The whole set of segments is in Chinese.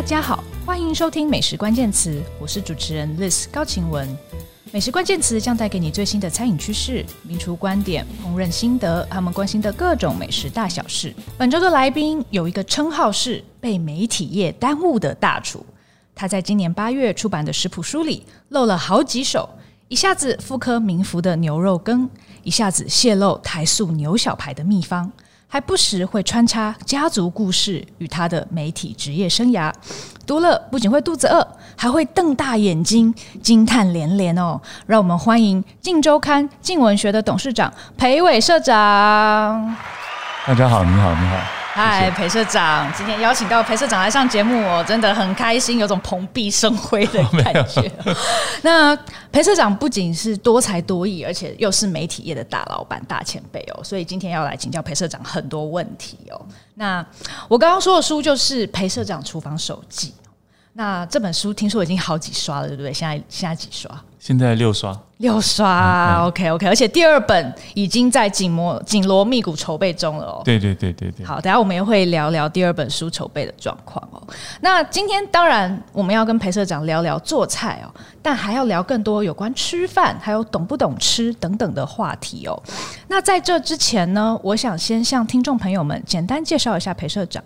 大家好，欢迎收听《美食关键词》，我是主持人 Liz 高晴雯。美食关键词将带给你最新的餐饮趋势、名厨观点、烹饪心得，他们关心的各种美食大小事。本周的来宾有一个称号是被媒体业耽误的大厨，他在今年八月出版的食谱书里露了好几手，一下子复刻名福的牛肉羹，一下子泄露台塑牛小排的秘方。还不时会穿插家族故事与他的媒体职业生涯，读了不仅会肚子饿，还会瞪大眼睛，惊叹连连哦！让我们欢迎《镜周刊》镜文学的董事长裴伟社长。大家好，你好，你好。嗨，裴社长，今天邀请到裴社长来上节目，我真的很开心，有种蓬荜生辉的感觉。那裴社长不仅是多才多艺，而且又是媒体业的大老板、大前辈哦，所以今天要来请教裴社长很多问题哦。那我刚刚说的书就是《裴社长厨房手记》，那这本书听说已经好几刷了，对不对？现在现在几刷？现在六刷，六刷、嗯、，OK OK，而且第二本已经在紧锣紧锣密鼓筹备中了哦。对对对对对。好，等下我们也会聊聊第二本书筹备的状况哦。那今天当然我们要跟裴社长聊聊做菜哦，但还要聊更多有关吃饭，还有懂不懂吃等等的话题哦。那在这之前呢，我想先向听众朋友们简单介绍一下裴社长。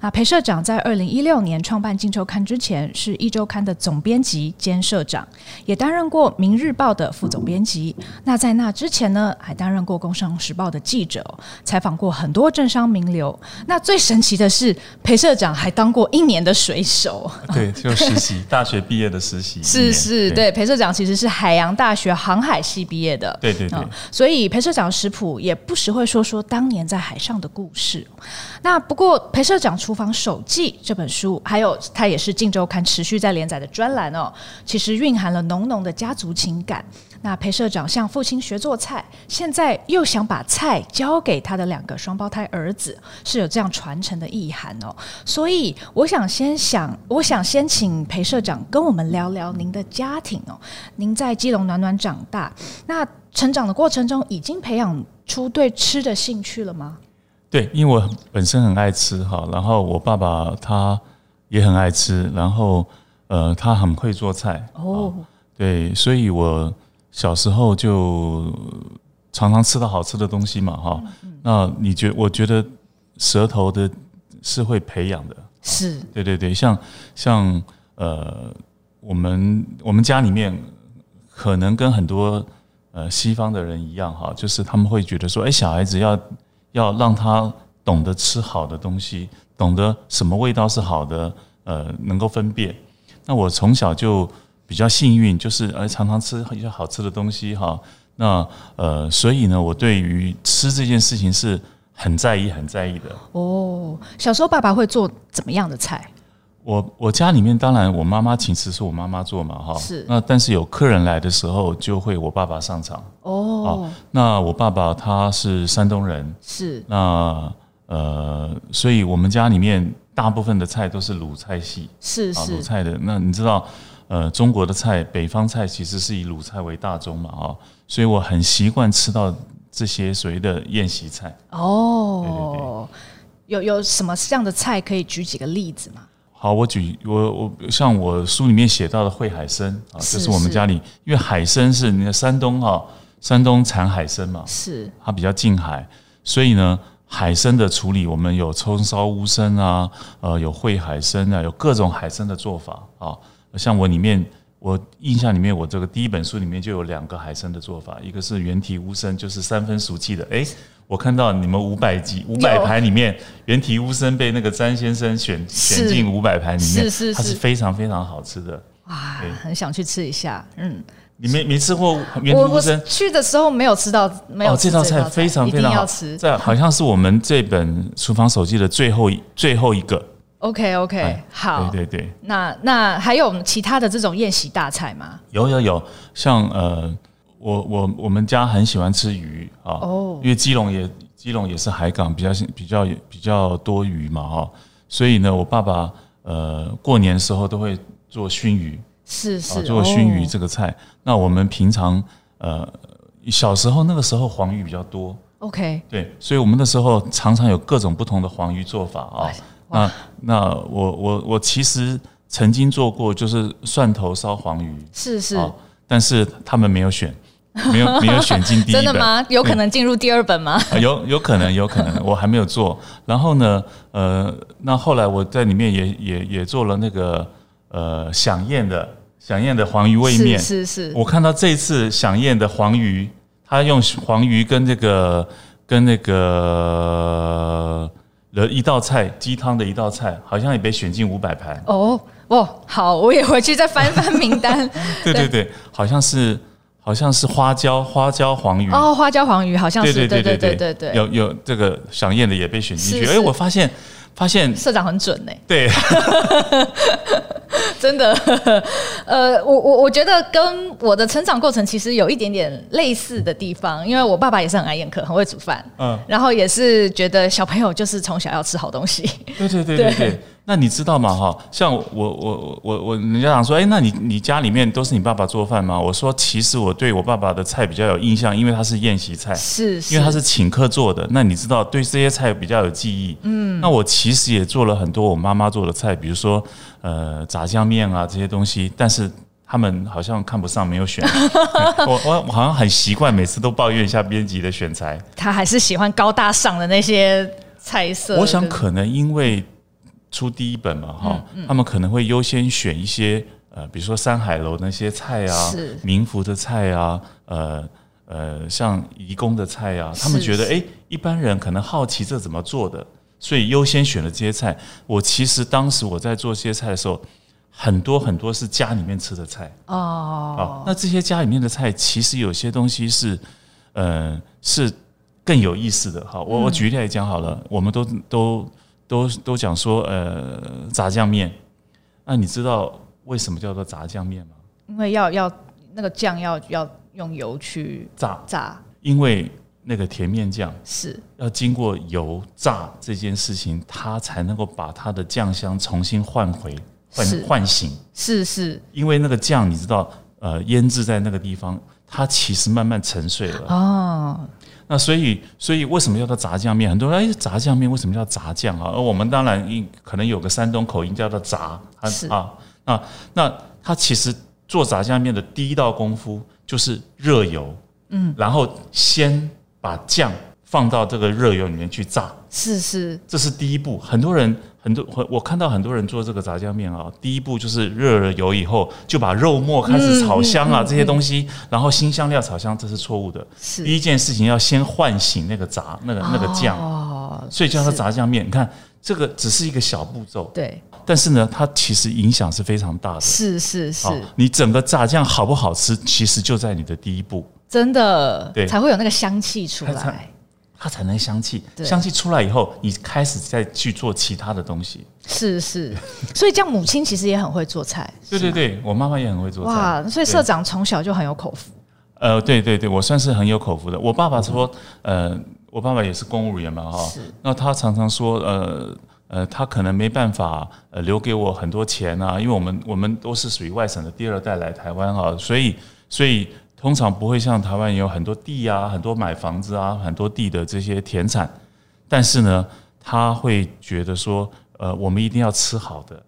那裴社长在二零一六年创办《镜周刊》之前，是一周刊的总编辑兼社长，也担任过《明日报》的副总编辑。那在那之前呢，还担任过《工商时报》的记者，采访过很多政商名流。那最神奇的是，裴社长还当过一年的水手。对，就实习，大学毕业的实习。是是，对，裴社长其实是海洋大学航海系毕业的。对对对。所以裴社长食谱也不时会说说当年在海上的故事。那不过裴社长。厨房手记这本书，还有它也是《镜周刊》持续在连载的专栏哦，其实蕴含了浓浓的家族情感。那裴社长向父亲学做菜，现在又想把菜交给他的两个双胞胎儿子，是有这样传承的意涵哦。所以我想先想，我想先请裴社长跟我们聊聊您的家庭哦。您在基隆暖暖长大，那成长的过程中已经培养出对吃的兴趣了吗？对，因为我本身很爱吃哈，然后我爸爸他也很爱吃，然后呃，他很会做菜哦。对，所以我小时候就常常吃到好吃的东西嘛哈。那你觉我觉得舌头的是会培养的，是对对对，像像呃，我们我们家里面可能跟很多呃西方的人一样哈，就是他们会觉得说，哎，小孩子要。要让他懂得吃好的东西，懂得什么味道是好的，呃，能够分辨。那我从小就比较幸运，就是呃常常吃一些好吃的东西哈。那呃，所以呢，我对于吃这件事情是很在意、很在意的。哦，小时候爸爸会做怎么样的菜？我我家里面当然我妈妈请吃是我妈妈做嘛哈，是。那但是有客人来的时候就会我爸爸上场。哦，那我爸爸他是山东人。是。那呃，所以我们家里面大部分的菜都是鲁菜系。是是。鲁菜的，那你知道呃中国的菜北方菜其实是以鲁菜为大宗嘛哈，所以我很习惯吃到这些所谓的宴席菜。哦，对对对，有有什么这样的菜可以举几个例子吗？好，我举我我像我书里面写到的烩海参啊，这是我们家里，因为海参是你的山东哈，山东产海参嘛，是它比较近海，所以呢，海参的处理我们有葱烧乌参啊，呃，有烩海参啊，有各种海参的做法啊。像我里面，我印象里面，我这个第一本书里面就有两个海参的做法，一个是原体乌参，就是三分熟气的，哎。我看到你们五百集五百盘里面，原体乌参被那个詹先生选选进五百盘里面，是是是，它是非常非常好吃的。哇，很想去吃一下。嗯，你没没吃过原体乌参？去的时候没有吃到，没有吃这道菜非常非常好吃。这好像是我们这本厨房手记的最后最后一个。OK OK，好，对对对。那那还有其他的这种宴席大菜吗？有有有，像呃。我我我们家很喜欢吃鱼啊，哦，因为基隆也基隆也是海港，比较比较比较多鱼嘛哈，所以呢，我爸爸呃过年的时候都会做熏鱼，是是做熏鱼这个菜。那我们平常呃小时候那个时候黄鱼比较多，OK，对，所以我们那时候常常有各种不同的黄鱼做法啊。那那我我我其实曾经做过，就是蒜头烧黄鱼，是是，但是他们没有选。没有 没有选进第一本，真的吗？有可能进入第二本吗？有有可能有可能，我还没有做。然后呢，呃，那后来我在里面也也也做了那个呃响宴的响宴的黄鱼味面，是是是。我看到这一次响宴的黄鱼，他用黄鱼跟这个跟那个的一道菜鸡汤的一道菜，好像也被选进五百盘。哦哦，好，我也回去再翻翻名单。对对对，好像是。好像是花椒花椒黄鱼哦，花椒黄鱼好像是对对对对对对，有有这个想宴的也被选进去。哎，我发现发现社长很准呢。对，真的。呃，我我我觉得跟我的成长过程其实有一点点类似的地方，因为我爸爸也是很爱宴客，很会煮饭，嗯，然后也是觉得小朋友就是从小要吃好东西。对对对对对。那你知道吗？哈，像我我我我，人家讲说，哎，那你你家里面都是你爸爸做饭吗？我说，其实我对我爸爸的菜比较有印象，因为他是宴席菜，是，是，因为他是请客做的。那你知道，对这些菜比较有记忆。嗯，那我其实也做了很多我妈妈做的菜，比如说呃炸酱面啊这些东西，但是他们好像看不上，没有选。我我我好像很习惯，每次都抱怨一下编辑的选材。他还是喜欢高大上的那些菜色。我想可能因为。出第一本嘛，哈，他们可能会优先选一些呃，比如说山海楼那些菜啊，民福的菜啊，呃呃，像移宫的菜啊，他们觉得哎，一般人可能好奇这怎么做的，所以优先选了这些菜。我其实当时我在做这些菜的时候，很多很多是家里面吃的菜哦。那这些家里面的菜，其实有些东西是呃是更有意思的哈。我我举例来讲好了，我们都都。都都讲说，呃，炸酱面，那你知道为什么叫做炸酱面吗？因为要要那个酱要要用油去炸。炸，因为那个甜面酱是。要经过油炸这件事情，它才能够把它的酱香重新唤回唤唤醒。是是，因为那个酱你知道，呃，腌制在那个地方，它其实慢慢沉睡了。哦。那所以，所以为什么叫做炸酱面？很多人哎，炸酱面为什么叫炸酱啊？而我们当然可能有个山东口音叫做炸是啊啊。那它其实做炸酱面的第一道功夫就是热油，嗯，然后先把酱放到这个热油里面去炸，是是，这是第一步。很多人。很多我我看到很多人做这个炸酱面啊，第一步就是热了油以后，就把肉末开始炒香啊，这些东西，然后新香料炒香，这是错误的。是第一件事情要先唤醒那个炸那个那个酱，哦所以叫它炸酱面。你看这个只是一个小步骤，对，但是呢，它其实影响是非常大的。是是是，你整个炸酱好不好吃，其实就在你的第一步，真的，对，才会有那个香气出来。它才能香气，香气出来以后，你开始再去做其他的东西。是是，所以这样母亲其实也很会做菜。对对对，我妈妈也很会做菜。哇，所以社长从小就很有口福。呃，对对对，我算是很有口福的。我爸爸说，呃，我爸爸也是公务员嘛，哈。是。那他常常说，呃呃，他可能没办法呃留给我很多钱啊，因为我们我们都是属于外省的第二代来台湾啊，所以所以。通常不会像台湾有很多地啊，很多买房子啊，很多地的这些田产，但是呢，他会觉得说，呃，我们一定要吃好的，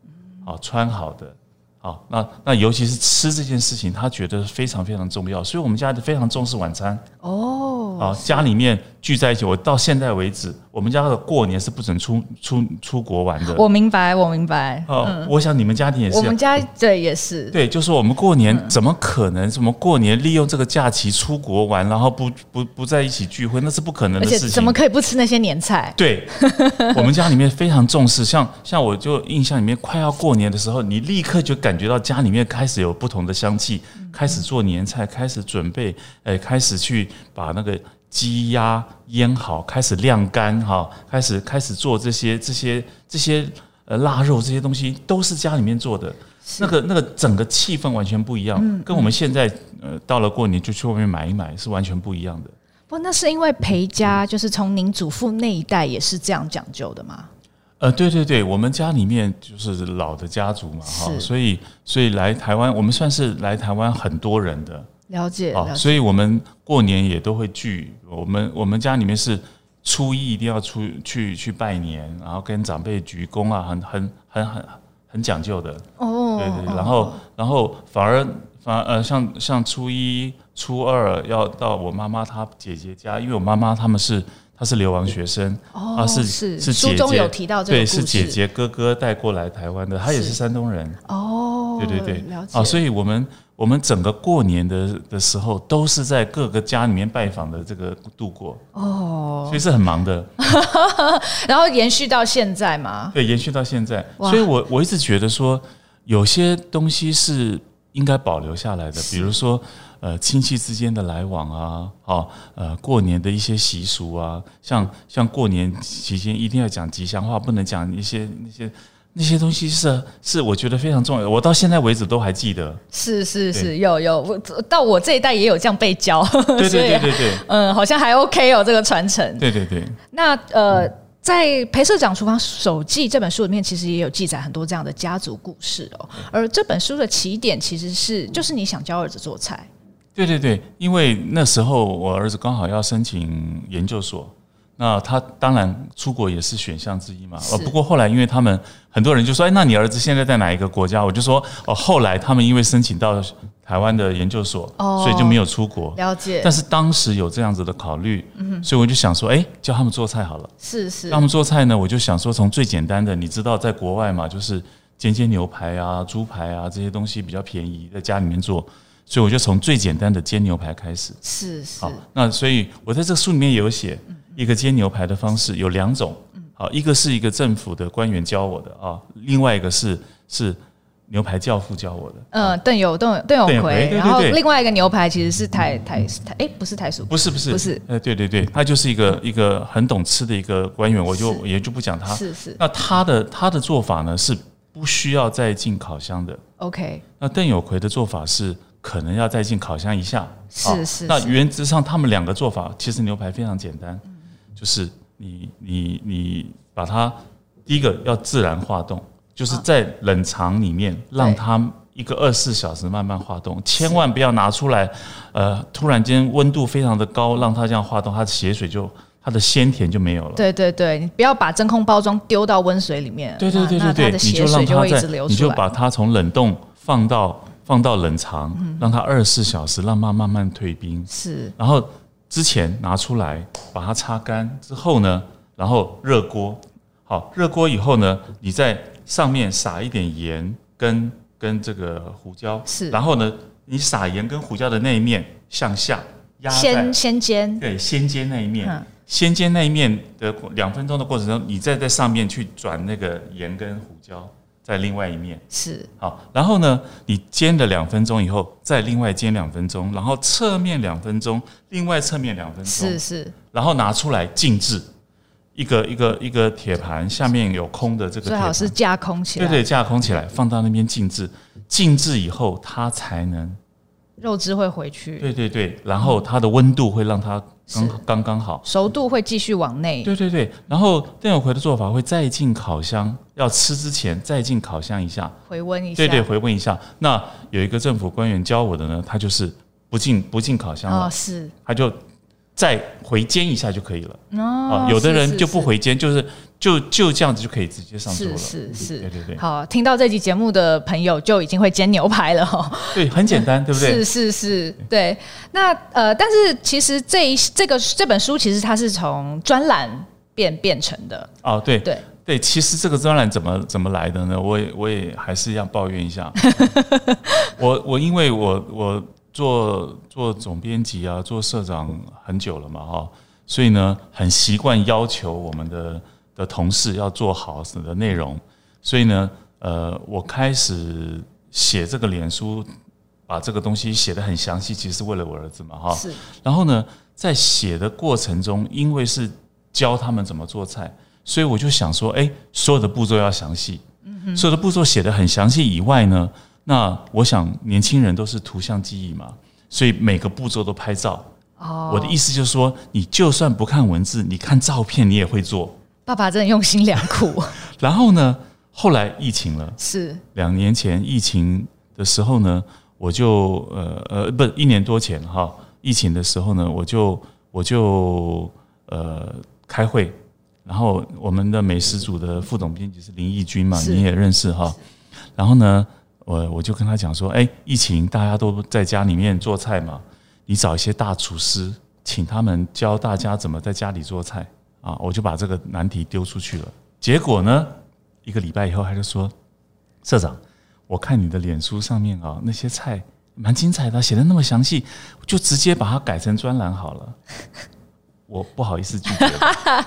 啊，穿好的。好，那那尤其是吃这件事情，他觉得非常非常重要，所以我们家非常重视晚餐。哦，啊，家里面聚在一起，我到现在为止，我们家的过年是不准出出出国玩的。我明白，我明白。哦，嗯、我想你们家庭也是。我们家对也是。对，就是我们过年怎么可能？什么过年利用这个假期出国玩，然后不不不在一起聚会，那是不可能的事情。怎么可以不吃那些年菜？对，我们家里面非常重视。像像我就印象里面，快要过年的时候，你立刻就感。感觉到家里面开始有不同的香气，开始做年菜，开始准备，哎，开始去把那个鸡鸭腌好，开始晾干哈，开始开始做这些这些这些呃腊肉这些东西，都是家里面做的。那个那个整个气氛完全不一样，跟我们现在呃到了过年就去外面买一买是完全不一样的。不，那是因为裴家就是从您祖父那一代也是这样讲究的吗？呃，对对对，我们家里面就是老的家族嘛，哈，所以所以来台湾，我们算是来台湾很多人的了解，啊，所以我们过年也都会聚。我们我们家里面是初一一定要出去去拜年，然后跟长辈鞠躬啊，很很很很很讲究的。哦，对对，然后然后反而反而呃，像像初一初二要到我妈妈她姐姐家，因为我妈妈他们是她是流亡学生，哦，是是是姐姐，书中有提到这个对，是姐姐哥哥带过来台湾的，他也是山东人。哦，对对对，了解。啊，所以我们。我们整个过年的的时候，都是在各个家里面拜访的这个度过哦，所以是很忙的。然后延续到现在嘛？对，延续到现在。所以我我一直觉得说，有些东西是应该保留下来的，比如说呃亲戚之间的来往啊，好呃过年的一些习俗啊，像像过年期间一定要讲吉祥话，不能讲一些那些。那些东西是是我觉得非常重要，我到现在为止都还记得。是是是，有有，我到我这一代也有这样被教。对对对对对，嗯，好像还 OK 哦，这个传承。对对对。那呃，嗯、在裴社长厨房手记这本书里面，其实也有记载很多这样的家族故事哦。而这本书的起点其实是，就是你想教儿子做菜。对对对，因为那时候我儿子刚好要申请研究所。那他当然出国也是选项之一嘛。呃，不过后来因为他们很多人就说，哎，那你儿子现在在哪一个国家？我就说，哦，后来他们因为申请到台湾的研究所，所以就没有出国。了解。但是当时有这样子的考虑，所以我就想说，哎，教他们做菜好了。是是。教他们做菜呢，我就想说，从最简单的，你知道，在国外嘛，就是煎煎牛排啊、猪排啊这些东西比较便宜，在家里面做，所以我就从最简单的煎牛排开始。是是。好，那所以我在这个书里面有写。一个煎牛排的方式有两种，好，一个是一个政府的官员教我的啊，另外一个是是牛排教父教我的。嗯，邓友邓邓有奎，然后另外一个牛排其实是台台台，哎，不是台叔，不是不是不是，呃，对对对，他就是一个一个很懂吃的一个官员，我就也就不讲他。是是。那他的他的做法呢是不需要再进烤箱的。OK。那邓友奎的做法是可能要再进烤箱一下。是是。那原则上他们两个做法其实牛排非常简单。就是你你你把它第一个要自然化冻，就是在冷藏里面让它一个二十四小时慢慢化冻，千万不要拿出来，呃，突然间温度非常的高，让它这样化冻，它的血水就它的鲜甜就没有了。对对对，你不要把真空包装丢到温水里面。对对对对对，你就让它在，你就把它从冷冻放到放到冷藏，让它二十四小时让它慢慢退冰。是，然后。之前拿出来，把它擦干之后呢，然后热锅，好，热锅以后呢，你在上面撒一点盐跟跟这个胡椒，是，然后呢，你撒盐跟胡椒的那一面向下压，先先煎，对，先煎那一面，嗯、先煎那一面的两分钟的过程中，你再在上面去转那个盐跟胡椒。在另外一面。是。好，然后呢，你煎了两分钟以后，再另外煎两分钟，然后侧面两分钟，另外侧面两分钟，是是，然后拿出来静置，一个一个一个铁盘下面有空的这个，最好是架空起来，对对，架空起来，放到那边静置，静置以后它才能肉汁会回去，对对对，然后它的温度会让它。刚刚刚好，熟度会继续往内。对对对，然后邓有奎的做法会再进烤箱，要吃之前再进烤箱一下，回温一下。对对，回温一下。那有一个政府官员教我的呢，他就是不进不进烤箱了，哦，是，他就。再回煎一下就可以了。哦，有的人就不回煎，就是就就这样子就可以直接上桌了。是是是，对对对。好，听到这集节目的朋友就已经会煎牛排了哈。对，很简单，对不对？是是是，对。那呃，但是其实这一这个这本书其实它是从专栏变变成的。哦，对对对，其实这个专栏怎么怎么来的呢？我也我也还是要抱怨一下。我我因为我我。做做总编辑啊，做社长很久了嘛，哈，所以呢，很习惯要求我们的的同事要做好什的内容，所以呢，呃，我开始写这个脸书，把这个东西写得很详细，其实是为了我儿子嘛，哈。是。然后呢，在写的过程中，因为是教他们怎么做菜，所以我就想说，哎，所有的步骤要详细，嗯哼，所有的步骤写得很详细以外呢。那我想，年轻人都是图像记忆嘛，所以每个步骤都拍照。哦，我的意思就是说，你就算不看文字，你看照片，你也会做。爸爸真的用心良苦。然后呢，后来疫情了，是。两年前疫情的时候呢，我就呃呃，不，一年多前哈，疫情的时候呢，我就我就呃开开会，然后我们的美食组的副总编辑是林义君嘛，你也认识哈。然后呢，我我就跟他讲说，哎，疫情大家都在家里面做菜嘛，你找一些大厨师，请他们教大家怎么在家里做菜啊。我就把这个难题丢出去了。结果呢，一个礼拜以后，他就说，社长，我看你的脸书上面啊，那些菜蛮精彩的，写的那么详细，就直接把它改成专栏好了。我不好意思拒绝，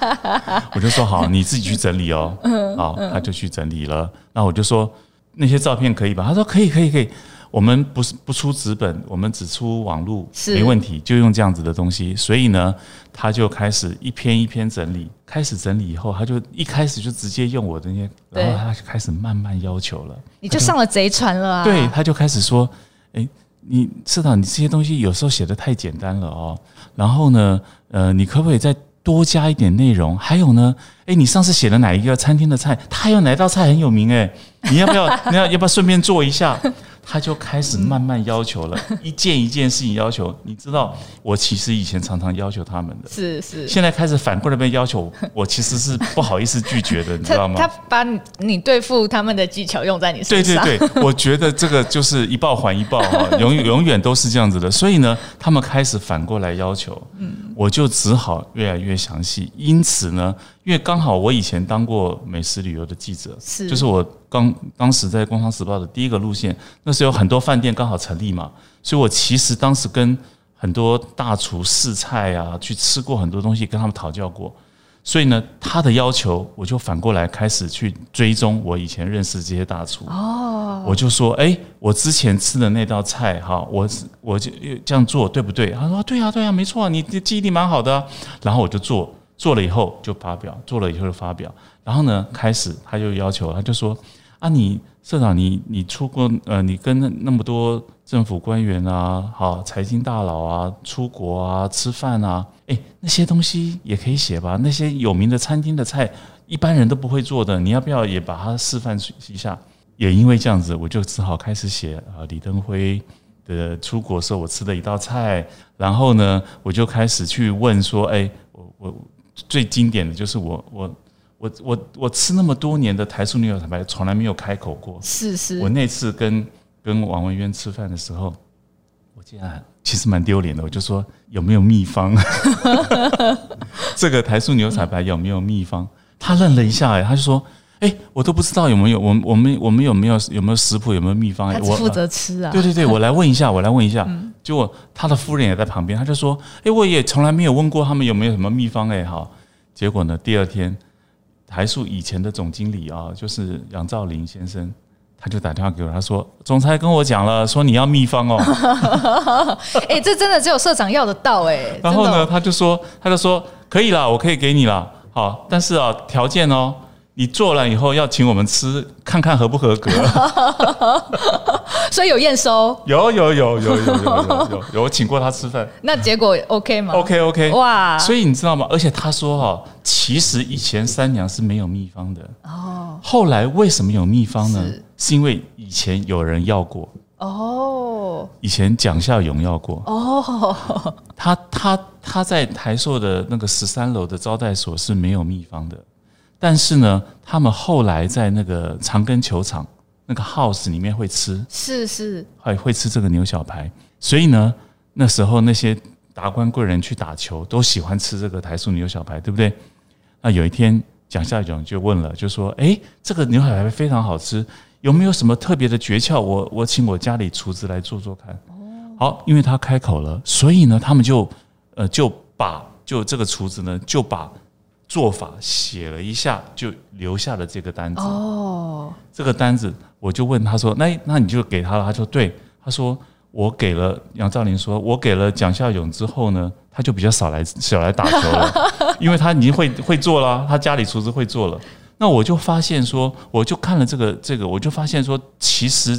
我就说好，你自己去整理哦。好，他就去整理了。那我就说那些照片可以吧？他说可以，可以，可以。我们不是不出纸本，我们只出网络，没问题，就用这样子的东西。所以呢，他就开始一篇一篇整理。开始整理以后，他就一开始就直接用我的那些，然后他就开始慢慢要求了。你就上了贼船了啊？对，他就开始说：“哎，你社长，你这些东西有时候写的太简单了哦。然后呢？”呃，你可不可以再多加一点内容？还有呢，诶，你上次写的哪一个餐厅的菜？他有哪道菜很有名？哎，你要不要？你要要不要顺便做一下？他就开始慢慢要求了，一件一件事情要求。你知道，我其实以前常常要求他们的，是是。现在开始反过来被要求，我其实是不好意思拒绝的，你知道吗？他把你对付他们的技巧用在你身上。对对对，我觉得这个就是一报还一报啊，永永远都是这样子的。所以呢，他们开始反过来要求，嗯，我就只好越来越详细。因此呢。因为刚好我以前当过美食旅游的记者，是，就是我刚当时在《工商时报》的第一个路线，那时候有很多饭店刚好成立嘛，所以我其实当时跟很多大厨试菜啊，去吃过很多东西，跟他们讨教过，所以呢，他的要求我就反过来开始去追踪我以前认识这些大厨哦，我就说，哎，我之前吃的那道菜哈，我我就这样做对不对？他说，对啊，对啊，没错，你的记忆力蛮好的啊，然后我就做。做了以后就发表，做了以后就发表。然后呢，开始他就要求，他就说：“啊，你社长，你你出过呃，你跟那么多政府官员啊，好财经大佬啊，出国啊，吃饭啊，诶，那些东西也可以写吧？那些有名的餐厅的菜，一般人都不会做的，你要不要也把它示范一下？”也因为这样子，我就只好开始写啊，李登辉的出国时候我吃的一道菜。然后呢，我就开始去问说：“诶，我我。”最经典的就是我我我我我吃那么多年的台塑牛小排，从来没有开口过。是是。我那次跟跟王文渊吃饭的时候，我竟然其实蛮丢脸的，我就说有没有秘方？这个台塑牛小排有没有秘方？他愣了一下，哎，他就说。哎、欸，我都不知道有没有，我们我们我们有没有有没有食谱，有没有秘方？他只负责吃啊。对对对，我来问一下，我来问一下。结果他的夫人也在旁边，他就说：“哎、欸，我也从来没有问过他们有没有什么秘方。”哎，好。结果呢，第二天台塑以前的总经理啊，就是杨兆林先生，他就打电话给我，他说：“总裁跟我讲了，说你要秘方哦。”哎，这真的只有社长要得到哎。然后呢，他就说，他就说可以了，我可以给你了。好，但是啊，条件哦。你做了以后要请我们吃，看看合不合格。所以有验收，有有有有有有有有请过他吃饭。那结果 OK 吗？OK OK。哇！所以你知道吗？而且他说哈，其实以前三娘是没有秘方的哦。后来为什么有秘方呢？是因为以前有人要过哦。以前蒋孝勇要过哦。他他他在台塑的那个十三楼的招待所是没有秘方的。但是呢，他们后来在那个长庚球场那个 house 里面会吃，是是，会会吃这个牛小排。所以呢，那时候那些达官贵人去打球都喜欢吃这个台塑牛小排，对不对？那有一天蒋校长就问了，就说：“哎，这个牛小排非常好吃，有没有什么特别的诀窍？我我请我家里厨子来做做看。”好，因为他开口了，所以呢，他们就呃就把就这个厨子呢就把。做法写了一下，就留下了这个单子。哦，这个单子我就问他说：“那那你就给他了？”他说：“对。”他说：“我给了杨兆林，说我给了蒋孝勇之后呢，他就比较少来少来打球了，因为他已经会会做了，他家里厨师会做了。那我就发现说，我就看了这个这个，我就发现说，其实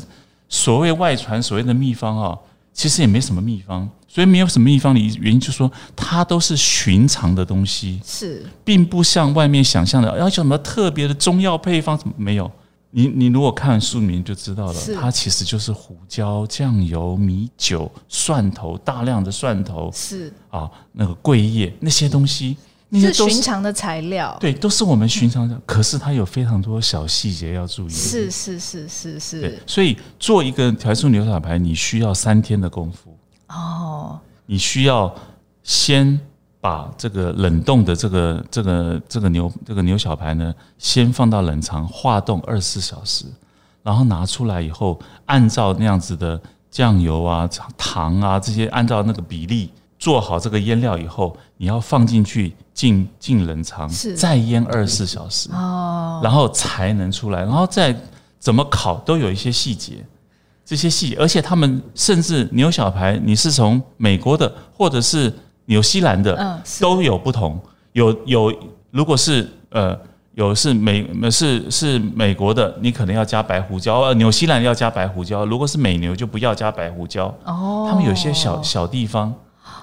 所谓外传所谓的秘方啊。”其实也没什么秘方，所以没有什么秘方的原因就是说，它都是寻常的东西，是，并不像外面想象的要什么特别的中药配方，什么没有。你你如果看书名就知道了，它其实就是胡椒、酱油、米酒、蒜头，大量的蒜头，是啊，那个桂叶那些东西，是寻常的材料，对，都是我们寻常的。嗯、可是它有非常多小细节要注意。是是是是是。所以做一个调素牛小排，你需要三天的功夫。哦。你需要先把这个冷冻的这个这个这个牛这个牛小排呢，先放到冷藏化冻二十四小时，然后拿出来以后，按照那样子的酱油啊、糖啊这些，按照那个比例。做好这个腌料以后，你要放进去进进冷藏，再腌二十四小时哦，然后才能出来，然后再怎么烤都有一些细节，这些戏，而且他们甚至牛小排，你是从美国的或者是纽西兰的，都有不同。有有，如果是呃有是美是是美国的，你可能要加白胡椒；呃，纽西兰要加白胡椒。如果是美牛，就不要加白胡椒。哦，他们有些小小地方。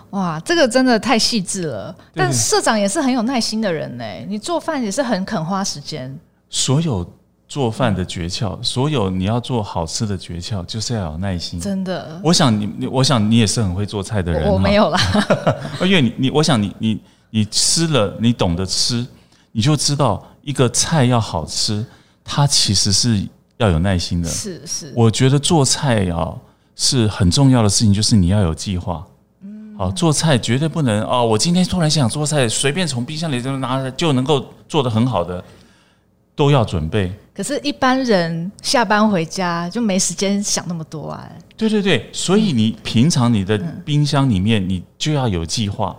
哇，这个真的太细致了。但社长也是很有耐心的人呢。你做饭也是很肯花时间。所有做饭的诀窍，所有你要做好吃的诀窍，就是要有耐心。真的，我想你，我想你也是很会做菜的人。我没有啦，因为你，你，我想你，你，你吃了，你懂得吃，你就知道一个菜要好吃，它其实是要有耐心的。是是，我觉得做菜啊是很重要的事情，就是你要有计划。哦，做菜绝对不能哦！我今天突然想做菜，随便从冰箱里就拿来就能够做得很好的，都要准备。可是，一般人下班回家就没时间想那么多啊。对对对，所以你平常你的冰箱里面你就要有计划，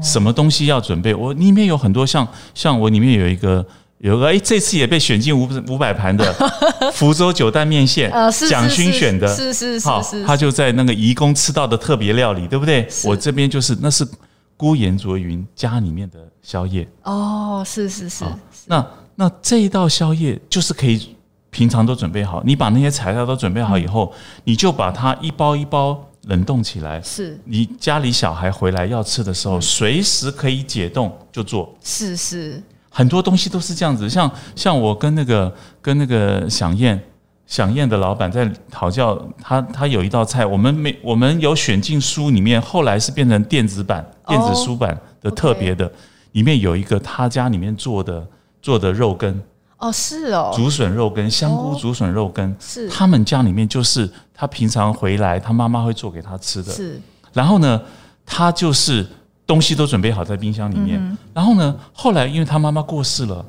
什么东西要准备。我里面有很多像像我里面有一个。有个哎，这次也被选进五五百盘的 福州九蛋面线，蒋勋选的，是是是，好，他就在那个移工吃到的特别料理，对不对？我这边就是那是姑颜卓云家里面的宵夜。哦，是是是。那那这一道宵夜就是可以平常都准备好，你把那些材料都准备好以后，你就把它一包一包冷冻起来。是，你家里小孩回来要吃的时候，随时可以解冻就做。是是。很多东西都是这样子，像像我跟那个跟那个响燕。响宴的老板在讨教，他他有一道菜，我们没我们有选进书里面，后来是变成电子版电子书版的特别的，里面有一个他家里面做的做的肉羹哦，是哦，竹笋肉羹，香菇竹笋肉羹是。他们家里面就是他平常回来他妈妈会做给他吃的，是，然后呢，他就是。东西都准备好在冰箱里面，嗯、然后呢，后来因为他妈妈过世了，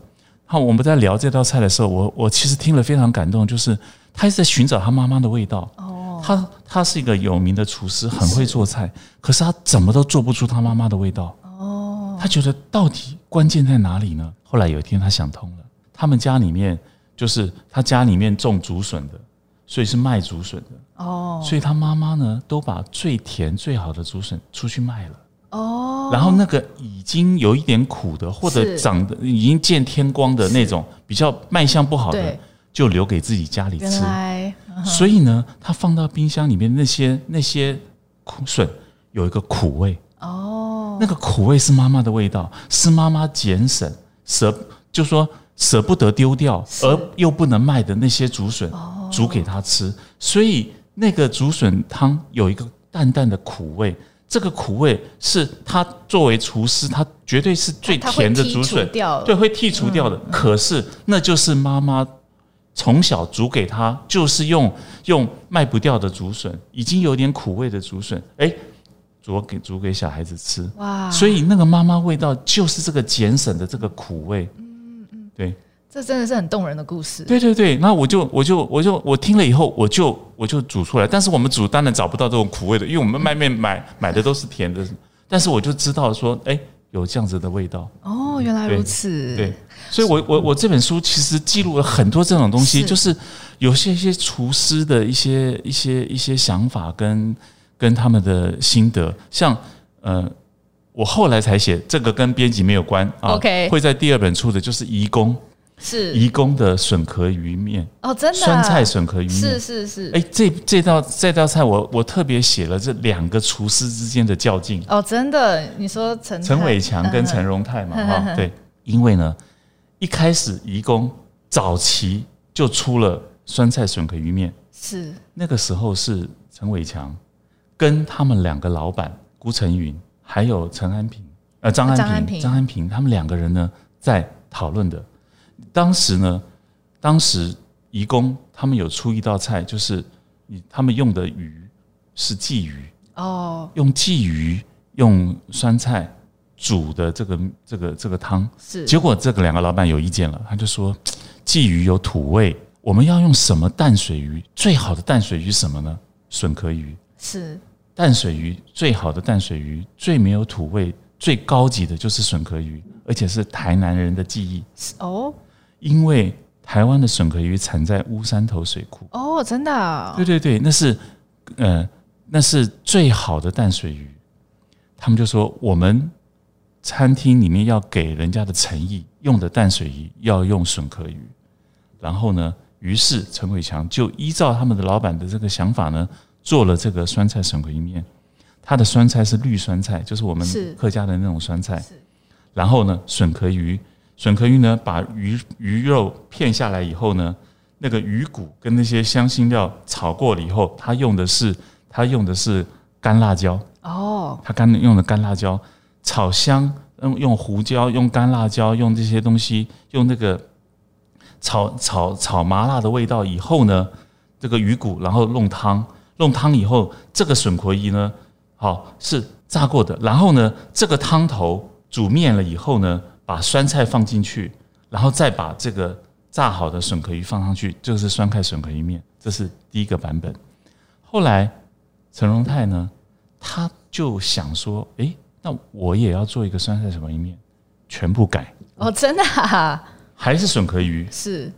好我们在聊这道菜的时候，我我其实听了非常感动，就是他一直在寻找他妈妈的味道。哦，他他是一个有名的厨师，很会做菜，是可是他怎么都做不出他妈妈的味道。哦，他觉得到底关键在哪里呢？后来有一天他想通了，他们家里面就是他家里面种竹笋的，所以是卖竹笋的。哦，所以他妈妈呢都把最甜最好的竹笋出去卖了。哦，然后那个已经有一点苦的，或者长得已经见天光的那种比较卖相不好的，就留给自己家里吃。所以呢，他放到冰箱里面那些那些苦笋有一个苦味。哦，那个苦味是妈妈的味道，是妈妈节省舍，就说舍不得丢掉，而又不能卖的那些竹笋煮给他吃。所以那个竹笋汤有一个淡淡的苦味。这个苦味是他作为厨师，他绝对是最甜的竹笋，对，会剔除掉的。可是那就是妈妈从小煮给他，就是用用卖不掉的竹笋，已经有点苦味的竹笋，哎，煮给煮给小孩子吃。哇！所以那个妈妈味道就是这个节省的这个苦味。嗯嗯，对。这真的是很动人的故事。对对对，那我就我就我就我听了以后，我就我就煮出来。但是我们煮当然找不到这种苦味的，因为我们外面买 买的都是甜的。但是我就知道说，哎，有这样子的味道。哦，原来如此。对，所以我我我这本书其实记录了很多这种东西，就是有些一些厨师的一些一些一些想法跟跟他们的心得。像呃，我后来才写这个跟编辑没有关啊。OK，会在第二本出的就是移工。是。移工的笋壳鱼面。哦，真的酸菜笋壳鱼面。是是是。哎，这这道这道菜我我特别写了这两个厨师之间的较劲。哦，真的，你说陈陈伟强跟陈荣泰嘛 哈，对，因为呢一开始移工早期就出了酸菜笋壳鱼面，是。那个时候是陈伟强跟他们两个老板辜成云还有陈安平呃，张安平，张安平，他们两个人呢在讨论的。当时呢，当时移工他们有出一道菜，就是你他们用的鱼是鲫鱼哦，用鲫鱼用酸菜煮的这个这个这个汤是。结果这个两个老板有意见了，他就说鲫鱼有土味，我们要用什么淡水鱼？最好的淡水鱼是什么呢？笋壳鱼是。淡水鱼最好的淡水鱼，最没有土味，最高级的就是笋壳鱼，而且是台南人的记忆哦。因为台湾的笋壳鱼产在乌山头水库哦，真的、哦？对对对，那是呃，那是最好的淡水鱼。他们就说，我们餐厅里面要给人家的诚意，用的淡水鱼要用笋壳鱼。然后呢，于是陈伟强就依照他们的老板的这个想法呢。做了这个酸菜笋壳鱼面，它的酸菜是绿酸菜，就是我们客家的那种酸菜。然后呢，笋壳鱼，笋壳鱼呢，把鱼鱼肉片下来以后呢，那个鱼骨跟那些香辛料炒过了以后，它用的是它用的是干辣椒哦，它干用的干辣椒炒香，用用胡椒，用干辣椒，用这些东西，用那个炒炒炒麻辣的味道以后呢，这个鱼骨然后弄汤。弄汤以后，这个笋壳鱼呢，好是炸过的。然后呢，这个汤头煮面了以后呢，把酸菜放进去，然后再把这个炸好的笋壳鱼放上去，就是酸菜笋壳鱼面。这是第一个版本。后来陈荣泰呢，他就想说，诶，那我也要做一个酸菜笋壳鱼面，全部改。哦，真的啊？还是笋壳鱼？是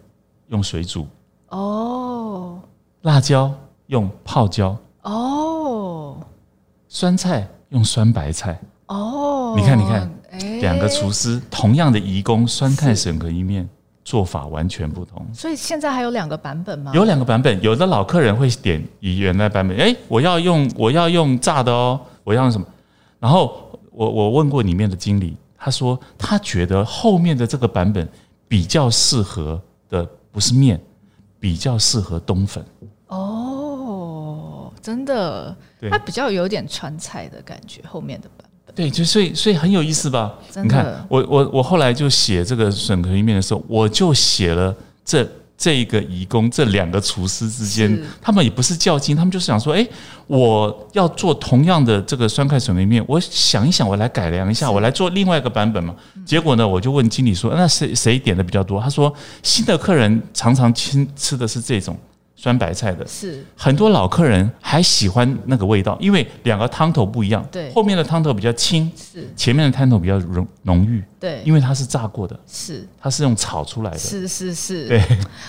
用水煮。哦，辣椒。用泡椒哦，酸菜用酸白菜哦，你看你看，两个厨师同样的移工酸菜笋壳鱼面做法完全不同，所以现在还有两个版本吗？有两个版本，有的老客人会点以原来版本，哎，我要用我要用炸的哦，我要用什么？然后我我问过里面的经理，他说他觉得后面的这个版本比较适合的不是面，比较适合冬粉哦。真的，它比较有点川菜的感觉。后面的版本，对，就所以所以很有意思吧？你看，我我我后来就写这个笋壳鱼面的时候，我就写了这这一个义工这两个厨师之间，他们也不是较劲，他们就是想说，哎，我要做同样的这个酸菜笋壳鱼面，我想一想，我来改良一下，我来做另外一个版本嘛。结果呢，我就问经理说，那谁谁点的比较多？他说，新的客人常常吃吃的是这种。酸白菜的是很多老客人还喜欢那个味道，因为两个汤头不一样。对，后面的汤头比较轻，是前面的汤头比较浓浓郁。对，因为它是炸过的，是它是用炒出来的。是是是，对，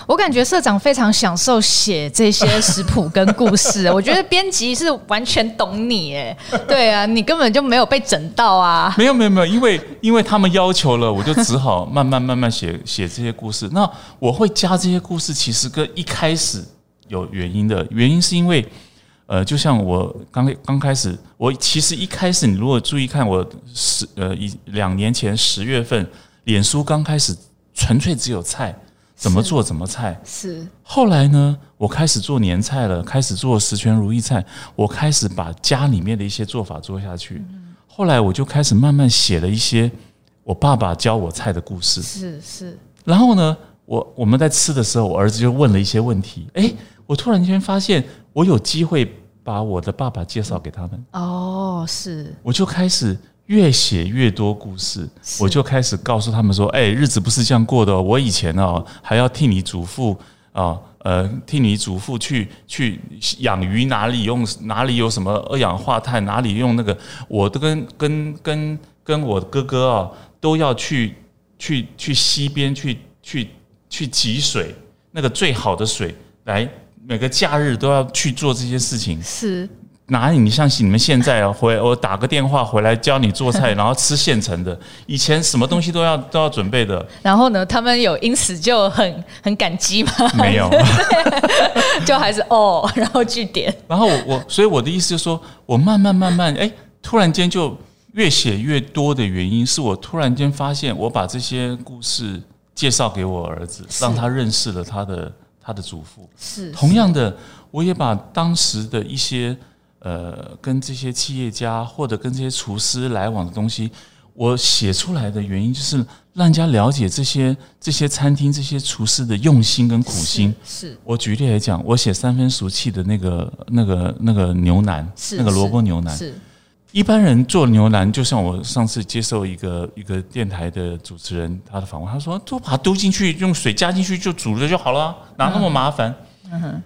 我感觉社长非常享受写这些食谱跟故事。我觉得编辑是完全懂你，哎，对啊，你根本就没有被整到啊。没有没有没有，因为因为他们要求了，我就只好慢慢慢慢写写这些故事。那我会加这些故事，其实跟一开始。有原因的，原因是因为，呃，就像我刚刚开始，我其实一开始，你如果注意看，我十呃一两年前十月份，脸书刚开始，纯粹只有菜，怎么做怎么菜。是。后来呢，我开始做年菜了，开始做十全如意菜，我开始把家里面的一些做法做下去。后来我就开始慢慢写了一些我爸爸教我菜的故事。是是。然后呢，我我们在吃的时候，我儿子就问了一些问题，诶。我突然间发现，我有机会把我的爸爸介绍给他们。哦，是。我就开始越写越多故事，我就开始告诉他们说：“哎，日子不是这样过的哦。我以前哦，还要替你祖父啊，呃，替你祖父去去养鱼，哪里用哪里有什么二氧化碳，哪里用那个，我都跟跟跟跟我哥哥啊，都要去去去溪边去去去汲水，那个最好的水来。”每个假日都要去做这些事情，是哪里？你相信你们现在啊，回 我打个电话回来教你做菜，然后吃现成的。以前什么东西都要都要准备的。然后呢，他们有因此就很很感激吗？没有，就还是哦，然后去点。然后我我，所以我的意思就是说，我慢慢慢慢，哎，突然间就越写越多的原因，是我突然间发现，我把这些故事介绍给我儿子，让他认识了他的。他的祖父是同样的，我也把当时的一些呃跟这些企业家或者跟这些厨师来往的东西，我写出来的原因就是让人家了解这些这些餐厅这些厨师的用心跟苦心。是，是我举例来讲，我写三分熟气的那个那个那个牛腩，那个萝卜牛腩。是，一般人做牛腩，就像我上次接受一个一个电台的主持人他的访问，他说：“都把它丢进去，用水加进去就煮了就好了，哪那么麻烦？”嗯哼。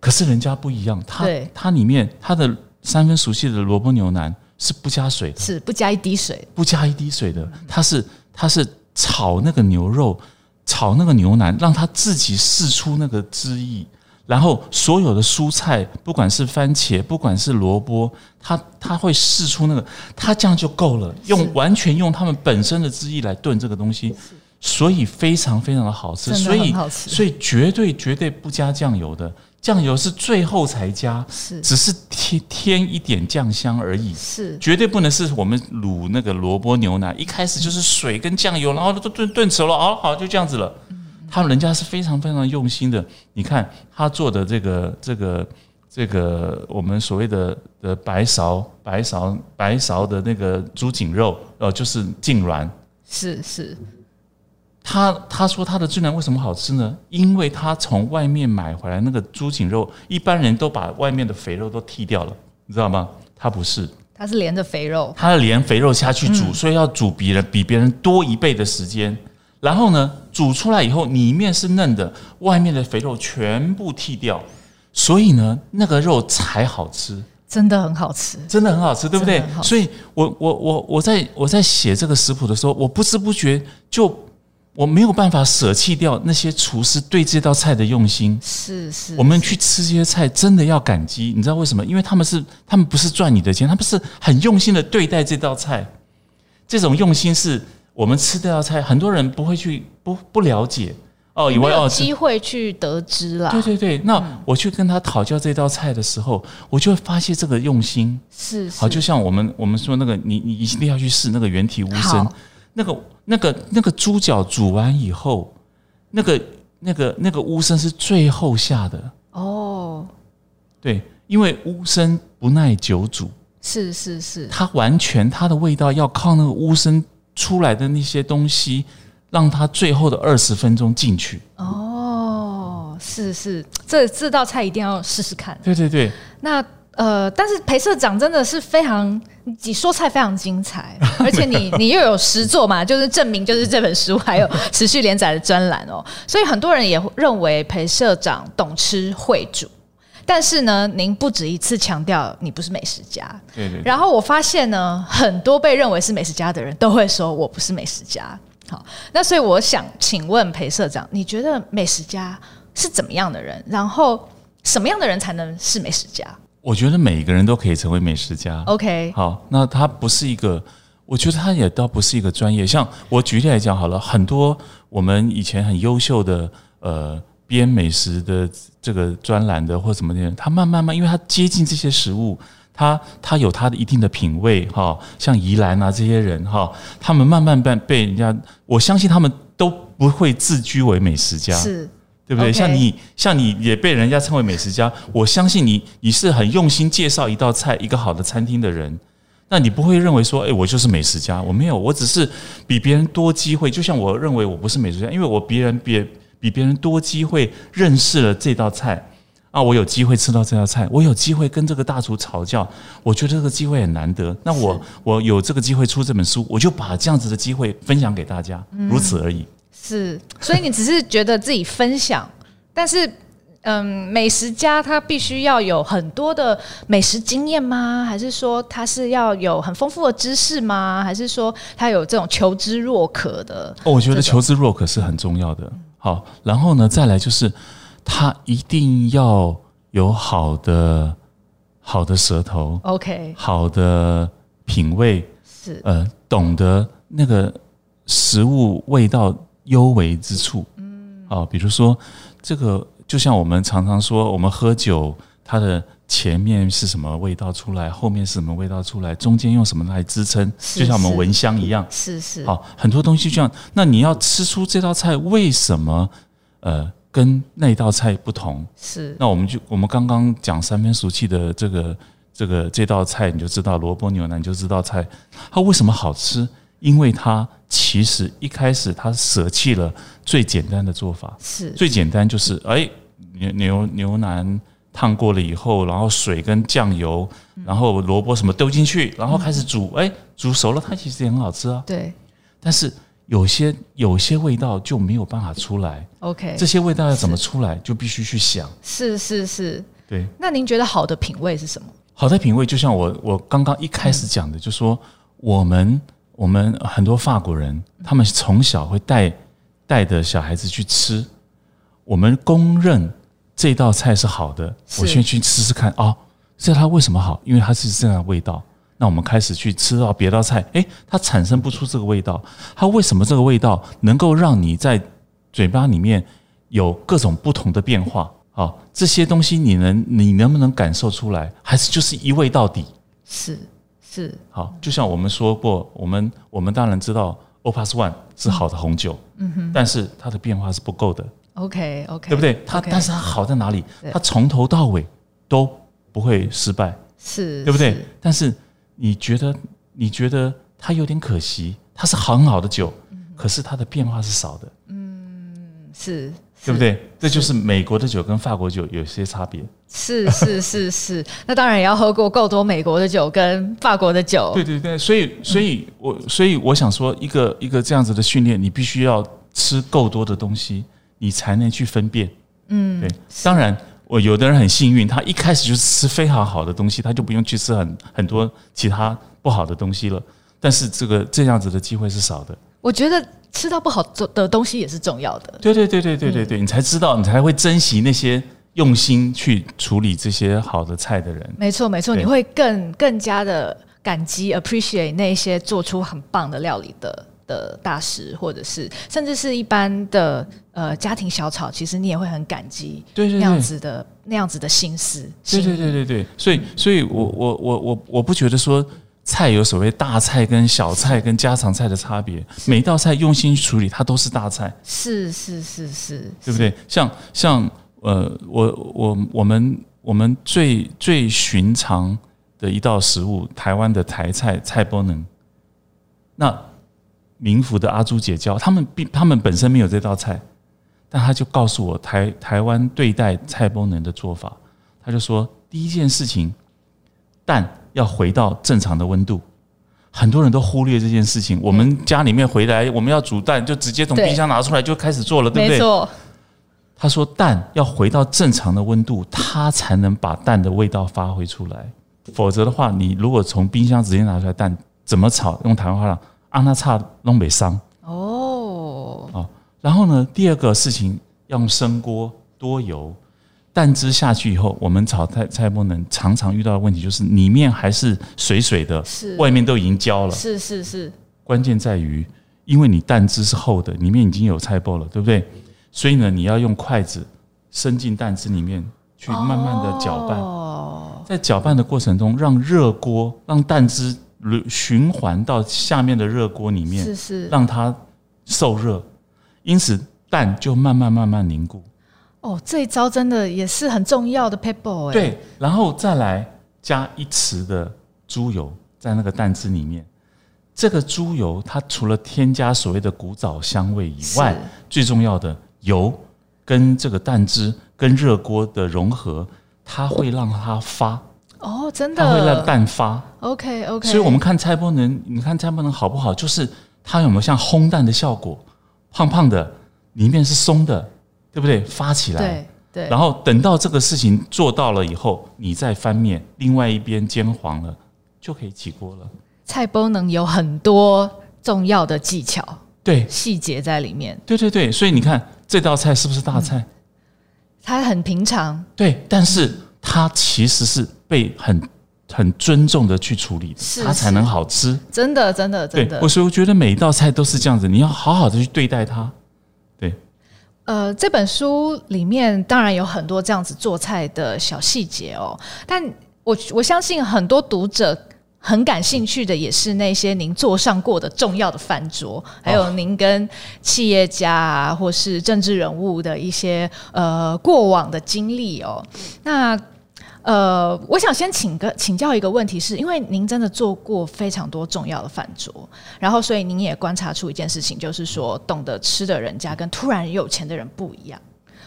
可是人家不一样，他他里面他的三分熟悉的萝卜牛腩。是不加水的，是不加一滴水，不加一滴水的。它是它是炒那个牛肉，炒那个牛腩，让它自己释出那个汁液，然后所有的蔬菜，不管是番茄，不管是萝卜，它它会释出那个，它这样就够了。用完全用它们本身的汁液来炖这个东西，所以非常非常的好吃。所以所以绝对绝对不加酱油的。酱油是最后才加，是只是添添一点酱香而已，是绝对不能是我们卤那个萝卜牛奶，一开始就是水跟酱油，然后都炖炖熟了，哦好就这样子了。他们人家是非常非常用心的，你看他做的这个这个这个我们所谓的的白芍白芍白芍的那个猪颈肉，呃，就是净软，是是。他他说他的猪腩为什么好吃呢？因为他从外面买回来那个猪颈肉，一般人都把外面的肥肉都剔掉了，你知道吗？他不是，他是连着肥肉，他连肥肉下去煮，所以要煮比人比别人多一倍的时间。然后呢，煮出来以后里面是嫩的，外面的肥肉全部剔掉，所以呢，那个肉才好吃，真的很好吃，真的很好吃，对不对？所以我我我我在我在写这个食谱的时候，我不知不觉就。我没有办法舍弃掉那些厨师对这道菜的用心。是是，我们去吃这些菜真的要感激，你知道为什么？因为他们是他们不是赚你的钱，他们是很用心的对待这道菜。这种用心是我们吃这道菜，很多人不会去不不了解。哦，以为哦机会去得知了。对对对，那我去跟他讨教这道菜的时候，我就会发现这个用心。是好，就像我们我们说那个，你你一定要去试那个原体乌参。那个、那个、那个猪脚煮完以后，那个、那个、那个乌参是最后下的。哦。对，因为乌参不耐久煮，是是是，它完全它的味道要靠那个乌参出来的那些东西，让他最后的二十分钟进去。哦，是是，这这道菜一定要试试看。对对对，那。呃，但是裴社长真的是非常，你说菜非常精彩，而且你你又有实作嘛，就是证明就是这本书还有持续连载的专栏哦，所以很多人也认为裴社长懂吃会煮，但是呢，您不止一次强调你不是美食家，对对。然后我发现呢，很多被认为是美食家的人都会说我不是美食家。好，那所以我想请问裴社长，你觉得美食家是怎么样的人？然后什么样的人才能是美食家？我觉得每一个人都可以成为美食家。OK，好，那他不是一个，我觉得他也倒不是一个专业。像我举例来讲好了，很多我们以前很优秀的呃编美食的这个专栏的或什么的人，他慢慢慢，因为他接近这些食物，他他有他的一定的品味哈。像宜兰啊这些人哈，他们慢慢被被人家，我相信他们都不会自居为美食家。是。对不对？Okay. 像你，像你也被人家称为美食家。我相信你，你是很用心介绍一道菜、一个好的餐厅的人。那你不会认为说，哎，我就是美食家。我没有，我只是比别人多机会。就像我认为我不是美食家，因为我别人别比别人多机会认识了这道菜啊，我有机会吃到这道菜，我有机会跟这个大厨吵架。我觉得这个机会很难得。那我我有这个机会出这本书，我就把这样子的机会分享给大家，如此而已。是，所以你只是觉得自己分享，但是，嗯，美食家他必须要有很多的美食经验吗？还是说他是要有很丰富的知识吗？还是说他有这种求知若渴的？哦，我觉得求知若渴是很重要的。好，然后呢，再来就是他一定要有好的好的舌头，OK，好的品味是，呃，懂得那个食物味道。幽微之处，嗯，啊，比如说这个，就像我们常常说，我们喝酒，它的前面是什么味道出来，后面是什么味道出来，中间用什么来支撑，就像我们闻香一样，是是，好，很多东西就这样。那你要吃出这道菜为什么，呃，跟那道菜不同？是。那我们就我们刚刚讲三分熟气的这个这个这道菜，你就知道萝卜牛腩，你就知道菜它为什么好吃。因为它其实一开始它舍弃了最简单的做法，是最简单就是哎牛牛牛腩烫过了以后，然后水跟酱油，然后萝卜什么丢进去，然后开始煮，哎煮熟了，它其实也很好吃啊。对，但是有些有些味道就没有办法出来。OK，这些味道要怎么出来，就必须去想。是是是，对。那您觉得好的品味是什么？好的品味，就像我我刚刚一开始讲的，就是说我们我们很多法国人，他们从小会带带着小孩子去吃，我们公认这道菜是好的，我先去吃吃看哦，这它为什么好？因为它是这样的味道。那我们开始去吃到别道菜，诶，它产生不出这个味道，它为什么这个味道能够让你在嘴巴里面有各种不同的变化？好，这些东西你能你能不能感受出来？还是就是一味到底？是是。好，就像我们说过，我们我们当然知道 Opus One 是好的红酒，嗯哼，但是它的变化是不够的。OK OK，对不对？它但是他好在哪里？他从头到尾都不会失败，是对不对？但是你觉得你觉得他有点可惜，它是很好的酒，可是它的变化是少的。嗯，是。对不对？这就是美国的酒跟法国酒有些差别。是是是是，那当然也要喝过够多美国的酒跟法国的酒。对对对，所以所以我所以我想说，一个一个这样子的训练，你必须要吃够多的东西，你才能去分辨。嗯，对。当然，我有的人很幸运，他一开始就吃非常好的东西，他就不用去吃很很多其他不好的东西了。但是这个这样子的机会是少的。我觉得。吃到不好的东西也是重要的。对对对对对对对，你才知道，你才会珍惜那些用心去处理这些好的菜的人。没错没错，你会更更加的感激 appreciate 那些做出很棒的料理的的大师，或者是甚至是一般的呃家庭小炒，其实你也会很感激。那样子的那样子的心思。对对对对对，所以所以我我我我我不觉得说。菜有所谓大菜跟小菜跟家常菜的差别，每一道菜用心处理，它都是大菜。是是是是，对不对？像像呃，我我我们我们最最寻常的一道食物，台湾的台菜菜包能。那民福的阿朱姐教他们，并他们本身没有这道菜，但他就告诉我台台湾对待菜包能的做法，他就说第一件事情，蛋。要回到正常的温度，很多人都忽略这件事情。我们家里面回来，我们要煮蛋，就直接从冰箱拿出来就开始做了，对不对？没错。他说蛋要回到正常的温度，它才能把蛋的味道发挥出来。否则的话，你如果从冰箱直接拿出来蛋，怎么炒？用台湾话讲，让它差弄北桑。哦。哦。然后呢，第二个事情要用生锅多油。蛋汁下去以后，我们炒菜菜不能常常遇到的问题就是里面还是水水的，是外面都已经焦了。是是是，关键在于，因为你蛋汁是厚的，里面已经有菜包了，对不对？所以呢，你要用筷子伸进蛋汁里面去慢慢的搅拌。哦，在搅拌的过程中，让热锅让蛋汁循环到下面的热锅里面，是是，让它受热，因此蛋就慢慢慢慢凝固。哦，这一招真的也是很重要的 pebble 哎。对，然后再来加一匙的猪油在那个蛋汁里面。这个猪油它除了添加所谓的古早香味以外，最重要的油跟这个蛋汁跟热锅的融合，它会让它发。哦，真的，它会让蛋发。OK OK。所以我们看菜包能，你看菜包能好不好？就是它有没有像烘蛋的效果？胖胖的，里面是松的。对不对？发起来，对对，然后等到这个事情做到了以后，你再翻面，另外一边煎黄了，就可以起锅了。菜包能有很多重要的技巧，对，细节在里面。对对对，所以你看这道菜是不是大菜？嗯，它很平常，对，但是它其实是被很很尊重的去处理它才能好吃。真的，真的，真的。我所以我觉得每一道菜都是这样子，你要好好的去对待它。对呃，这本书里面当然有很多这样子做菜的小细节哦，但我我相信很多读者很感兴趣的也是那些您坐上过的重要的饭桌，还有您跟企业家啊或是政治人物的一些呃过往的经历哦。那呃，我想先请个请教一个问题是，因为您真的做过非常多重要的饭桌，然后所以您也观察出一件事情，就是说懂得吃的人家跟突然有钱的人不一样。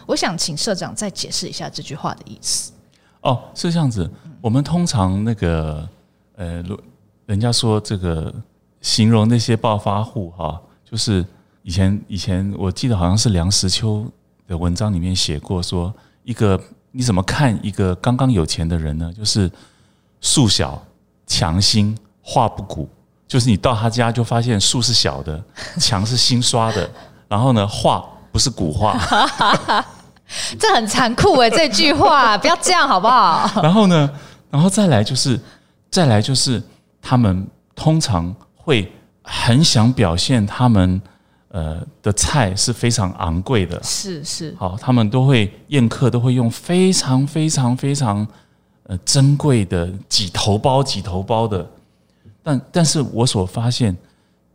我想请社长再解释一下这句话的意思。哦，是这样子。我们通常那个呃，人家说这个形容那些暴发户哈，就是以前以前我记得好像是梁实秋的文章里面写过，说一个。你怎么看一个刚刚有钱的人呢？就是树小墙新画不古，就是你到他家就发现树是小的，墙是新刷的，然后呢，画不是古画，这很残酷诶，这句话 不要这样好不好？然后呢，然后再来就是，再来就是他们通常会很想表现他们。呃，的菜是非常昂贵的，是是，好，他们都会宴客都会用非常非常非常呃珍贵的几头包几头包的，但但是我所发现，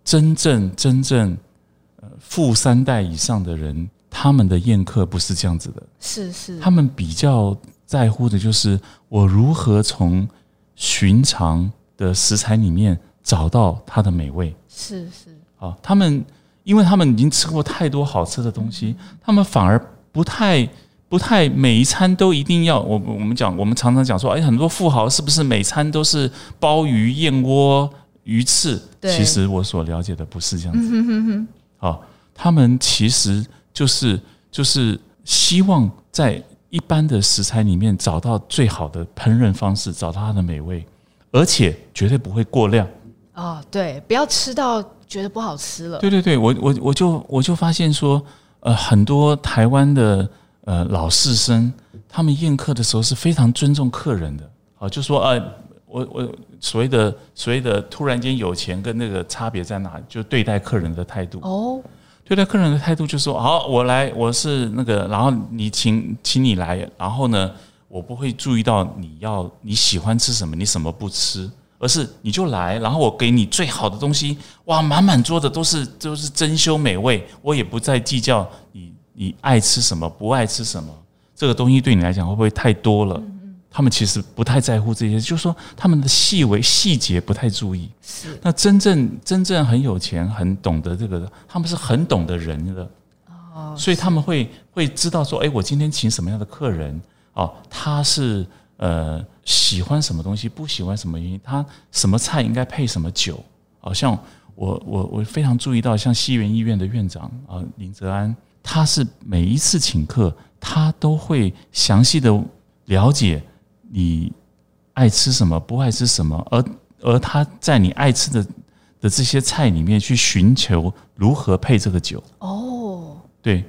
真正真正呃富三代以上的人，他们的宴客不是这样子的，是是，他们比较在乎的就是我如何从寻常的食材里面找到它的美味，是是，好，他们。因为他们已经吃过太多好吃的东西，他们反而不太不太每一餐都一定要我我们讲，我们常常讲说，哎，很多富豪是不是每餐都是鲍鱼、燕窝、鱼翅？对，其实我所了解的不是这样子。嗯哼哼。好，他们其实就是就是希望在一般的食材里面找到最好的烹饪方式，找到它的美味，而且绝对不会过量。哦，对，不要吃到。觉得不好吃了。对对对，我我我就我就发现说，呃，很多台湾的呃老士绅，他们宴客的时候是非常尊重客人的。啊，就说呃，我我所谓的所谓的突然间有钱跟那个差别在哪？就对待客人的态度。哦，对待客人的态度就是说，好，我来，我是那个，然后你请请你来，然后呢，我不会注意到你要你喜欢吃什么，你什么不吃。而是你就来，然后我给你最好的东西，哇，满满桌的都是都是珍馐美味，我也不再计较你你爱吃什么不爱吃什么，这个东西对你来讲会不会太多了？他们其实不太在乎这些，就是说他们的细微细节不太注意。是，那真正真正很有钱、很懂得这个的，他们是很懂得人的哦，所以他们会会知道说，哎，我今天请什么样的客人哦，他是。呃，喜欢什么东西，不喜欢什么原因，他什么菜应该配什么酒，好像我我我非常注意到，像西园医院的院长啊林泽安，他是每一次请客，他都会详细的了解你爱吃什么，不爱吃什么，而而他在你爱吃的的这些菜里面去寻求如何配这个酒。哦，对。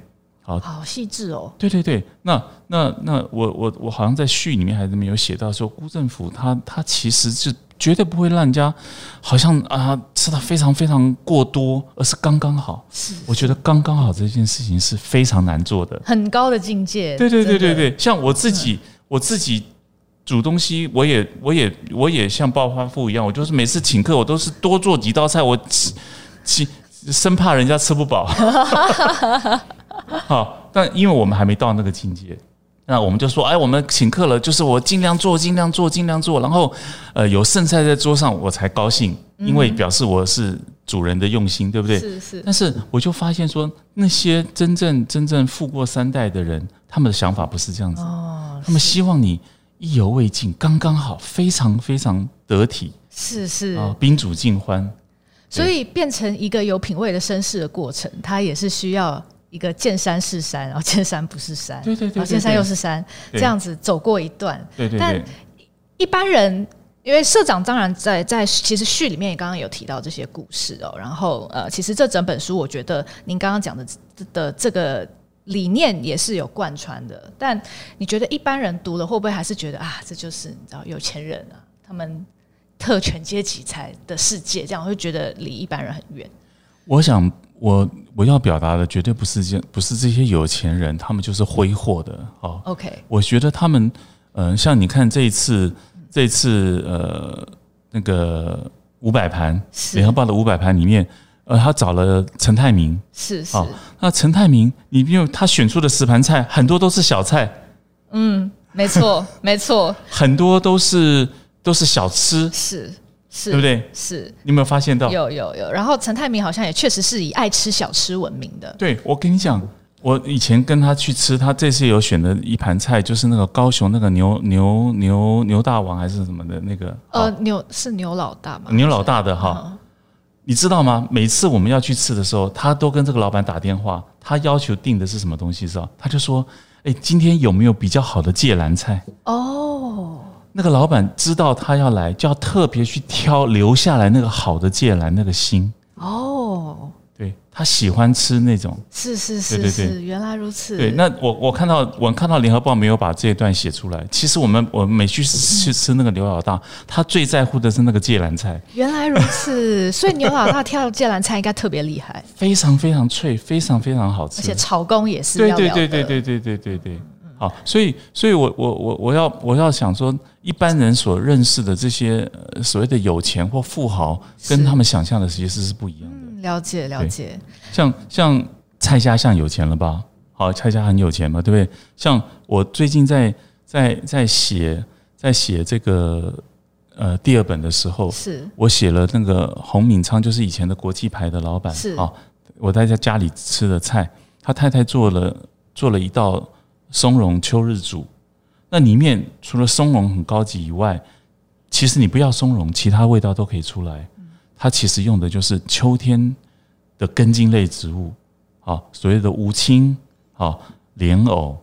好，好细致哦。对对对，那那那我我我好像在序里面还是没有写到说，辜政府他他其实是绝对不会让人家好像啊吃的非常非常过多，而是刚刚好。是，我觉得刚刚好这件事情是非常难做的，很高的境界。对对对对对，像我自己我自己煮东西，我也我也我也像暴发户一样，我就是每次请客我都是多做几道菜，我吃吃生怕人家吃不饱。好，但因为我们还没到那个境界，那我们就说，哎，我们请客了，就是我尽量做，尽量做，尽量做，然后，呃，有剩菜在桌上，我才高兴，因为表示我是主人的用心，对不对？是是。但是我就发现说，那些真正真正富过三代的人，他们的想法不是这样子，哦，他们希望你意犹未尽，刚刚好，非常非常得体，是是啊，宾主尽欢，所以变成一个有品味的绅士的过程，它也是需要。一个见山是山，然后见山不是山，对对对，见山又是山，这样子走过一段。对对对。但一般人，因为社长当然在在其实序里面也刚刚有提到这些故事哦。然后呃，其实这整本书，我觉得您刚刚讲的的这个理念也是有贯穿的。但你觉得一般人读了会不会还是觉得啊，这就是你知道有钱人啊，他们特权阶级才的世界，这样会觉得离一般人很远？我想。我我要表达的绝对不是这不是这些有钱人，他们就是挥霍的哦。OK，我觉得他们，嗯、呃，像你看这一次，这一次呃那个五百盘，联合报的五百盘里面，呃，他找了陈泰明，是是。那陈泰明，你比如他选出的十盘菜，很多都是小菜，嗯，没错，没错，很多都是都是小吃，是是，对不对？是，你有没有发现到？有有有。然后陈泰明好像也确实是以爱吃小吃闻名的。对，我跟你讲，我以前跟他去吃，他这次有选的一盘菜，就是那个高雄那个牛牛牛牛大王还是什么的那个？呃，牛是牛老大吗？牛老大的哈。嗯你知道吗？每次我们要去吃的时候，他都跟这个老板打电话，他要求订的是什么东西？知道？他就说：“哎，今天有没有比较好的芥蓝菜？”哦，那个老板知道他要来，就要特别去挑留下来那个好的芥兰那个心。哦。对，他喜欢吃那种，是是是，对对对，原来如此。对，那我我看到我看到联合报没有把这一段写出来。其实我们我们每去去吃那个牛老大，他最在乎的是那个芥兰菜。原来如此，所以牛老大挑的芥兰菜应该特别厉害，非常非常脆，非常非常好吃，而且炒工也是。对对对对对对对对对。好，所以所以我我我我要我要想说，一般人所认识的这些所谓的有钱或富豪，跟他们想象的其实是不一样的。了解了解，像像蔡家像有钱了吧？好，蔡家很有钱嘛，对不对？像我最近在在在写在写这个呃第二本的时候，是。我写了那个洪敏昌，就是以前的国际牌的老板，是。啊，我在家家里吃的菜，他太太做了做了一道松茸秋日煮，那里面除了松茸很高级以外，其实你不要松茸，其他味道都可以出来。它其实用的就是秋天的根茎类植物，啊，所谓的无青、啊莲藕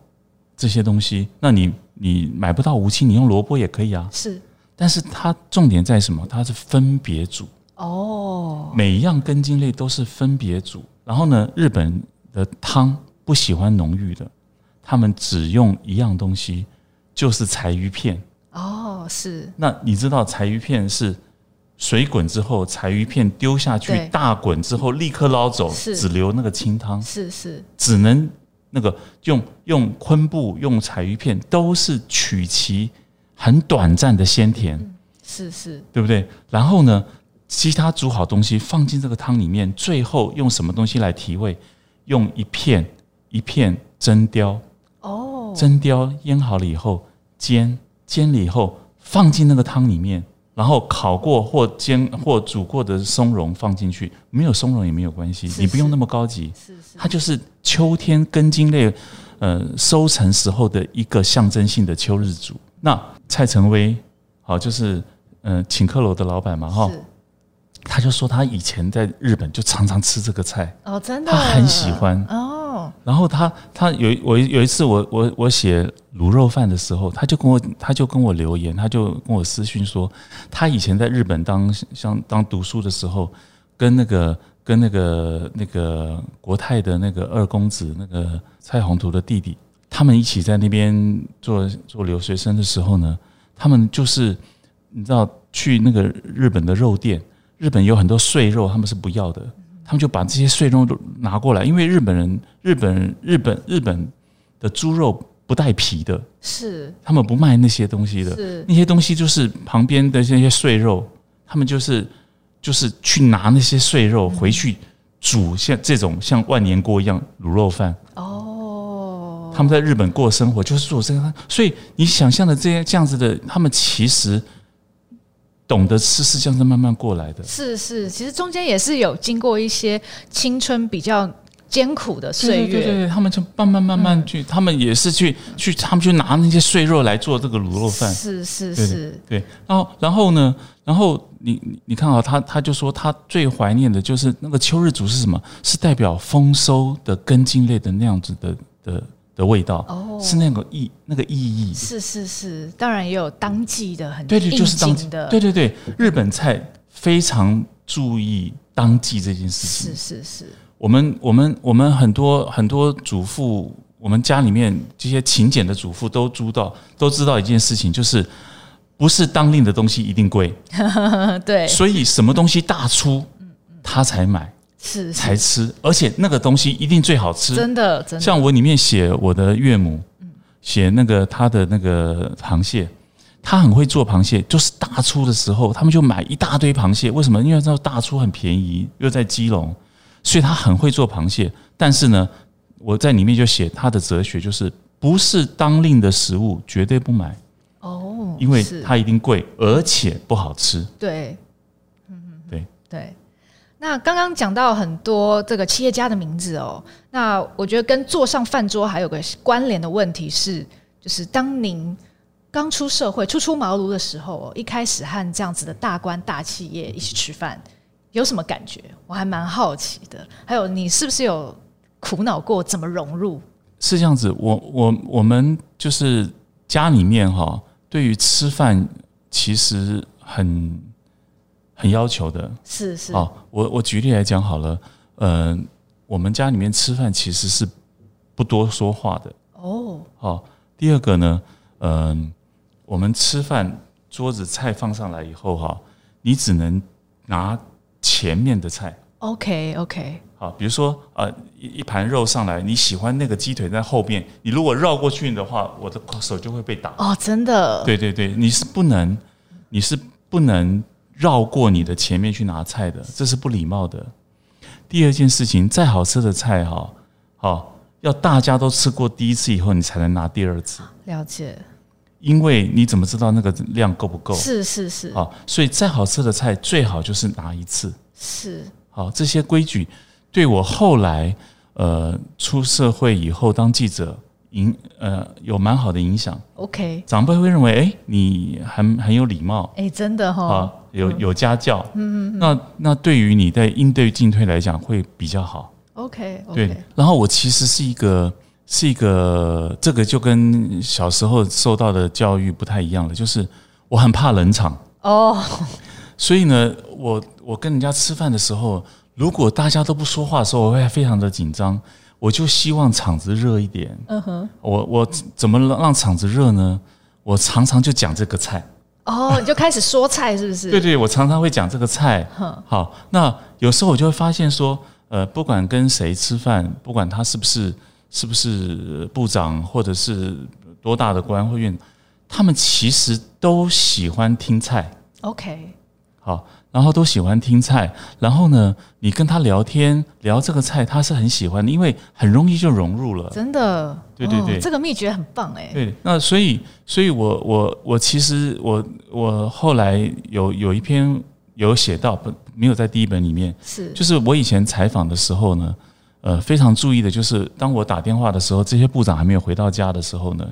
这些东西。那你你买不到无青，你用萝卜也可以啊。是，但是它重点在什么？它是分别煮哦，每一样根茎类都是分别煮。然后呢，日本的汤不喜欢浓郁的，他们只用一样东西，就是柴鱼片。哦，是。那你知道柴鱼片是？水滚之后，柴鱼片丢下去，大滚之后立刻捞走，只留那个清汤。是是，只能那个用用昆布、用柴鱼片，都是取其很短暂的鲜甜。是是，对不对？然后呢，其他煮好东西放进这个汤里面，最后用什么东西来提味？用一片一片真鯛。哦，真鲷腌好了以后，煎煎了以后，放进那个汤里面。然后烤过或煎或煮过的松茸放进去，没有松茸也没有关系，你不用那么高级，是是它就是秋天根茎类，呃，收成时候的一个象征性的秋日煮。那蔡成威，好，就是呃请客楼的老板嘛，哈，他就说他以前在日本就常常吃这个菜，哦，真的，他很喜欢哦。然后他他有我有一次我我我写卤肉饭的时候，他就跟我他就跟我留言，他就跟我私讯说，他以前在日本当像当读书的时候，跟那个跟那个那个国泰的那个二公子那个蔡宏图的弟弟，他们一起在那边做做留学生的时候呢，他们就是你知道去那个日本的肉店，日本有很多碎肉，他们是不要的。他们就把这些碎肉都拿过来，因为日本人、日本人、日本日本的猪肉不带皮的，是。他们不卖那些东西的，是。那些东西就是旁边的那些碎肉，他们就是就是去拿那些碎肉回去煮，像这种像万年锅一样卤肉饭。哦，他们在日本过生活就是做这个，所以你想象的这些这样子的，他们其实。懂得吃是这样子慢慢过来的，是是，其实中间也是有经过一些青春比较艰苦的岁月，对对对，他们就慢慢慢慢去，他们也是去去，他们去拿那些碎肉来做这个卤肉饭，是是是，对。然后然后呢，然后你你看啊，他他就说他最怀念的就是那个秋日煮是什么？是代表丰收的根茎类的那样子的的。的味道哦，是那个意那个意义，是是是，当然也有当季的很对对，就是当季。的。对对对，日本菜非常注意当季这件事情，是是是。我们我们我们很多很多主妇，我们家里面这些勤俭的主妇都知道都知道一件事情，就是不是当令的东西一定贵，对，所以什么东西大出，他才买。是，才吃，而且那个东西一定最好吃。真的，真的。像我里面写我的岳母，写那个他的那个螃蟹，他很会做螃蟹，就是大出的时候，他们就买一大堆螃蟹。为什么？因为知道大出很便宜，又在基隆，所以他很会做螃蟹。但是呢，我在里面就写他的哲学就是不是当令的食物，绝对不买哦，因为它一定贵，而且不好吃。对，嗯对对。那刚刚讲到很多这个企业家的名字哦，那我觉得跟坐上饭桌还有个关联的问题是，就是当您刚出社会、初出茅庐的时候，一开始和这样子的大官大企业一起吃饭，有什么感觉？我还蛮好奇的。还有，你是不是有苦恼过怎么融入？是这样子，我我我们就是家里面哈，对于吃饭其实很。很要求的，是是。哦，我我举例来讲好了，呃，我们家里面吃饭其实是不多说话的。哦。好，第二个呢，嗯、呃，我们吃饭桌子菜放上来以后哈，你只能拿前面的菜。OK OK。好，比如说呃一一盘肉上来，你喜欢那个鸡腿在后边，你如果绕过去的话，我的手就会被打。哦，真的。对对对，你是不能，你是不能。绕过你的前面去拿菜的，这是不礼貌的。第二件事情，再好吃的菜哈，好要大家都吃过第一次以后，你才能拿第二次。了解。因为你怎么知道那个量够不够？是是是。好，所以再好吃的菜最好就是拿一次。是。好，这些规矩对我后来呃出社会以后当记者。影呃有蛮好的影响，OK，长辈会认为哎、欸、你很很有礼貌，哎、欸、真的哈、哦，有有家教，嗯嗯，那那对于你在应对进退来讲会比较好，OK，, okay 对。然后我其实是一个是一个这个就跟小时候受到的教育不太一样了，就是我很怕冷场。哦，所以呢，我我跟人家吃饭的时候，如果大家都不说话的时候，我会非常的紧张。我就希望场子热一点。嗯哼，我我怎么让场子热呢？我常常就讲这个菜。哦，你就开始说菜是不是？对对，我常常会讲这个菜。好，那有时候我就会发现说，呃，不管跟谁吃饭，不管他是不是是不是部长，或者是多大的官或院，他们其实都喜欢听菜。OK，好。然后都喜欢听菜，然后呢，你跟他聊天聊这个菜，他是很喜欢的，因为很容易就融入了。真的，对对对，哦、这个秘诀很棒哎。对，那所以，所以我我我其实我我后来有有一篇有写到，不没有在第一本里面，是就是我以前采访的时候呢，呃，非常注意的就是，当我打电话的时候，这些部长还没有回到家的时候呢。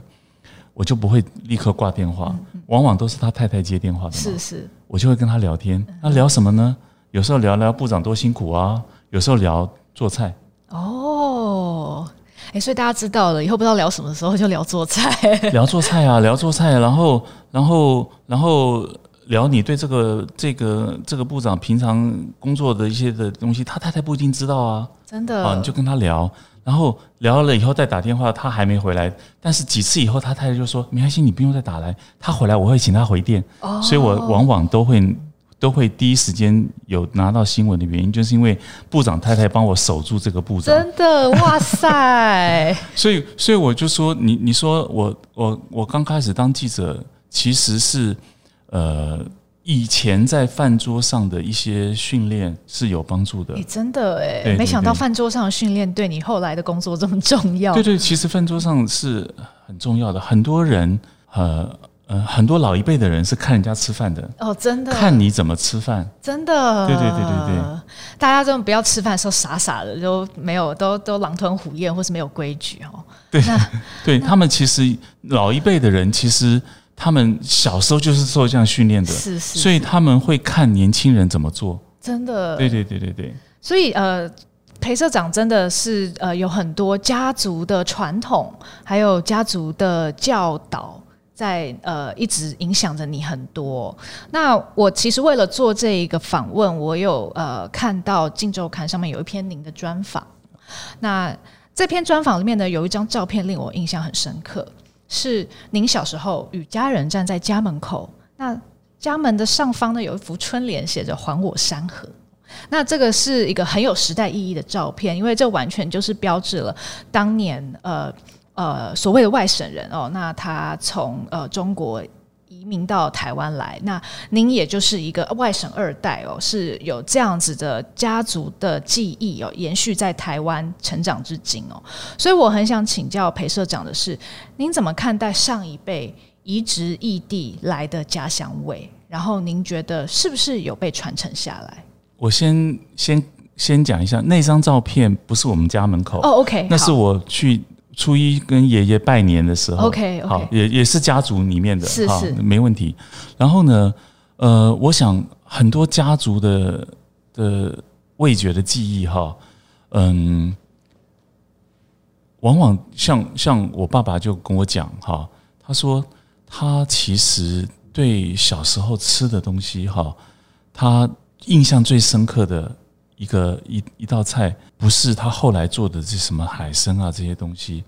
我就不会立刻挂电话，往往都是他太太接电话的。是是，我就会跟他聊天。那聊什么呢？有时候聊聊部长多辛苦啊，有时候聊做菜。哦，哎，所以大家知道了，以后不知道聊什么的时候就聊做菜。聊做菜啊，聊做菜，然后然后然后聊你对这个这个这个部长平常工作的一些的东西，他太太不一定知道啊。真的啊，你就跟他聊。然后聊了以后再打电话，他还没回来。但是几次以后，他太太就说：“没关系，你不用再打来，他回来我会请他回电。”所以，我往往都会都会第一时间有拿到新闻的原因，就是因为部长太太帮我守住这个部长。真的，哇塞！所以，所以我就说，你你说我我我刚开始当记者，其实是呃。以前在饭桌上的一些训练是有帮助的。你真的哎，没想到饭桌上的训练对你后来的工作这么重要。对对，其实饭桌上是很重要的。很多人呃呃，很多老一辈的人是看人家吃饭的。哦，真的。看你怎么吃饭。真的。对对对对对。大家真的不要吃饭的时候傻傻的，都没有都都狼吞虎咽，或是没有规矩哦。对。对他们其实老一辈的人其实。他们小时候就是受这样训练的，是是是，所以他们会看年轻人怎么做。真的，对对对对对。所以呃，裴社长真的是呃有很多家族的传统，还有家族的教导，在呃一直影响着你很多。那我其实为了做这一个访问，我有呃看到《镜周刊》上面有一篇您的专访。那这篇专访里面呢，有一张照片令我印象很深刻。是您小时候与家人站在家门口，那家门的上方呢，有一幅春联，写着“还我山河”。那这个是一个很有时代意义的照片，因为这完全就是标志了当年呃呃所谓的外省人哦，那他从呃中国移移民到台湾来，那您也就是一个外省二代哦，是有这样子的家族的记忆哦，延续在台湾成长至今哦。所以我很想请教裴社长的是，您怎么看待上一辈移植异地来的家乡味？然后您觉得是不是有被传承下来？我先先先讲一下，那张照片不是我们家门口哦，OK，那是我去初一跟爷爷拜年的时候，OK，好，也也是家族里面的，是是没问题。然后呢，呃，我想很多家族的的味觉的记忆哈，嗯，往往像像我爸爸就跟我讲哈，他说他其实。对小时候吃的东西哈，他印象最深刻的一个一一道菜，不是他后来做的这什么海参啊这些东西，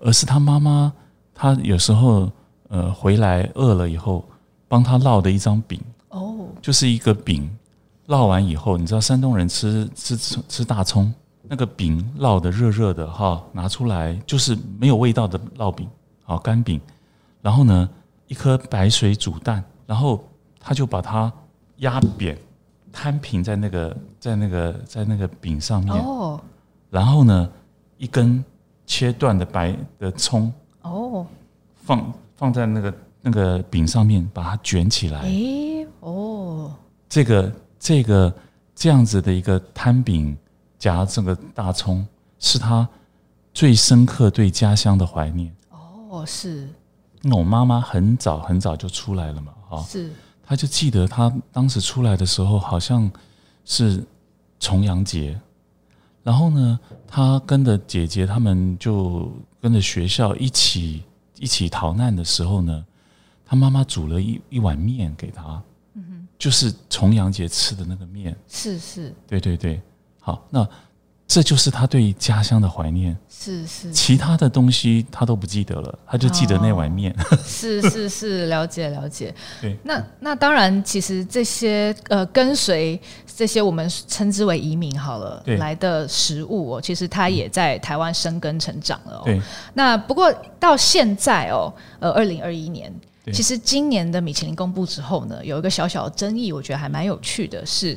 而是他妈妈，他有时候呃回来饿了以后，帮他烙的一张饼哦，就是一个饼烙完以后，你知道山东人吃吃吃大葱，那个饼烙的热热的哈，拿出来就是没有味道的烙饼，好干饼，然后呢，一颗白水煮蛋，然后他就把它压扁，摊平在那个在那个在那个饼上面。哦。然后呢，一根切断的白的葱。哦。放放在那个那个饼上面，把它卷起来。诶。哦。这个这个这样子的一个摊饼夹这个大葱，是他最深刻对家乡的怀念。哦，是。那我妈妈很早很早就出来了嘛，哈，是，她就记得他当时出来的时候，好像是重阳节，然后呢，他跟着姐姐他们就跟着学校一起一起逃难的时候呢，他妈妈煮了一一碗面给他，嗯哼，就是重阳节吃的那个面，是是，对对对，好，那。这就是他对家乡的怀念，是是，其他的东西他都不记得了，他就记得那碗面。哦、是是是，了解了解。对，那那当然，其实这些呃跟随这些我们称之为移民好了来的食物哦，其实他也在台湾生根成长了哦。对。那不过到现在哦，呃，二零二一年，其实今年的米其林公布之后呢，有一个小小的争议，我觉得还蛮有趣的是，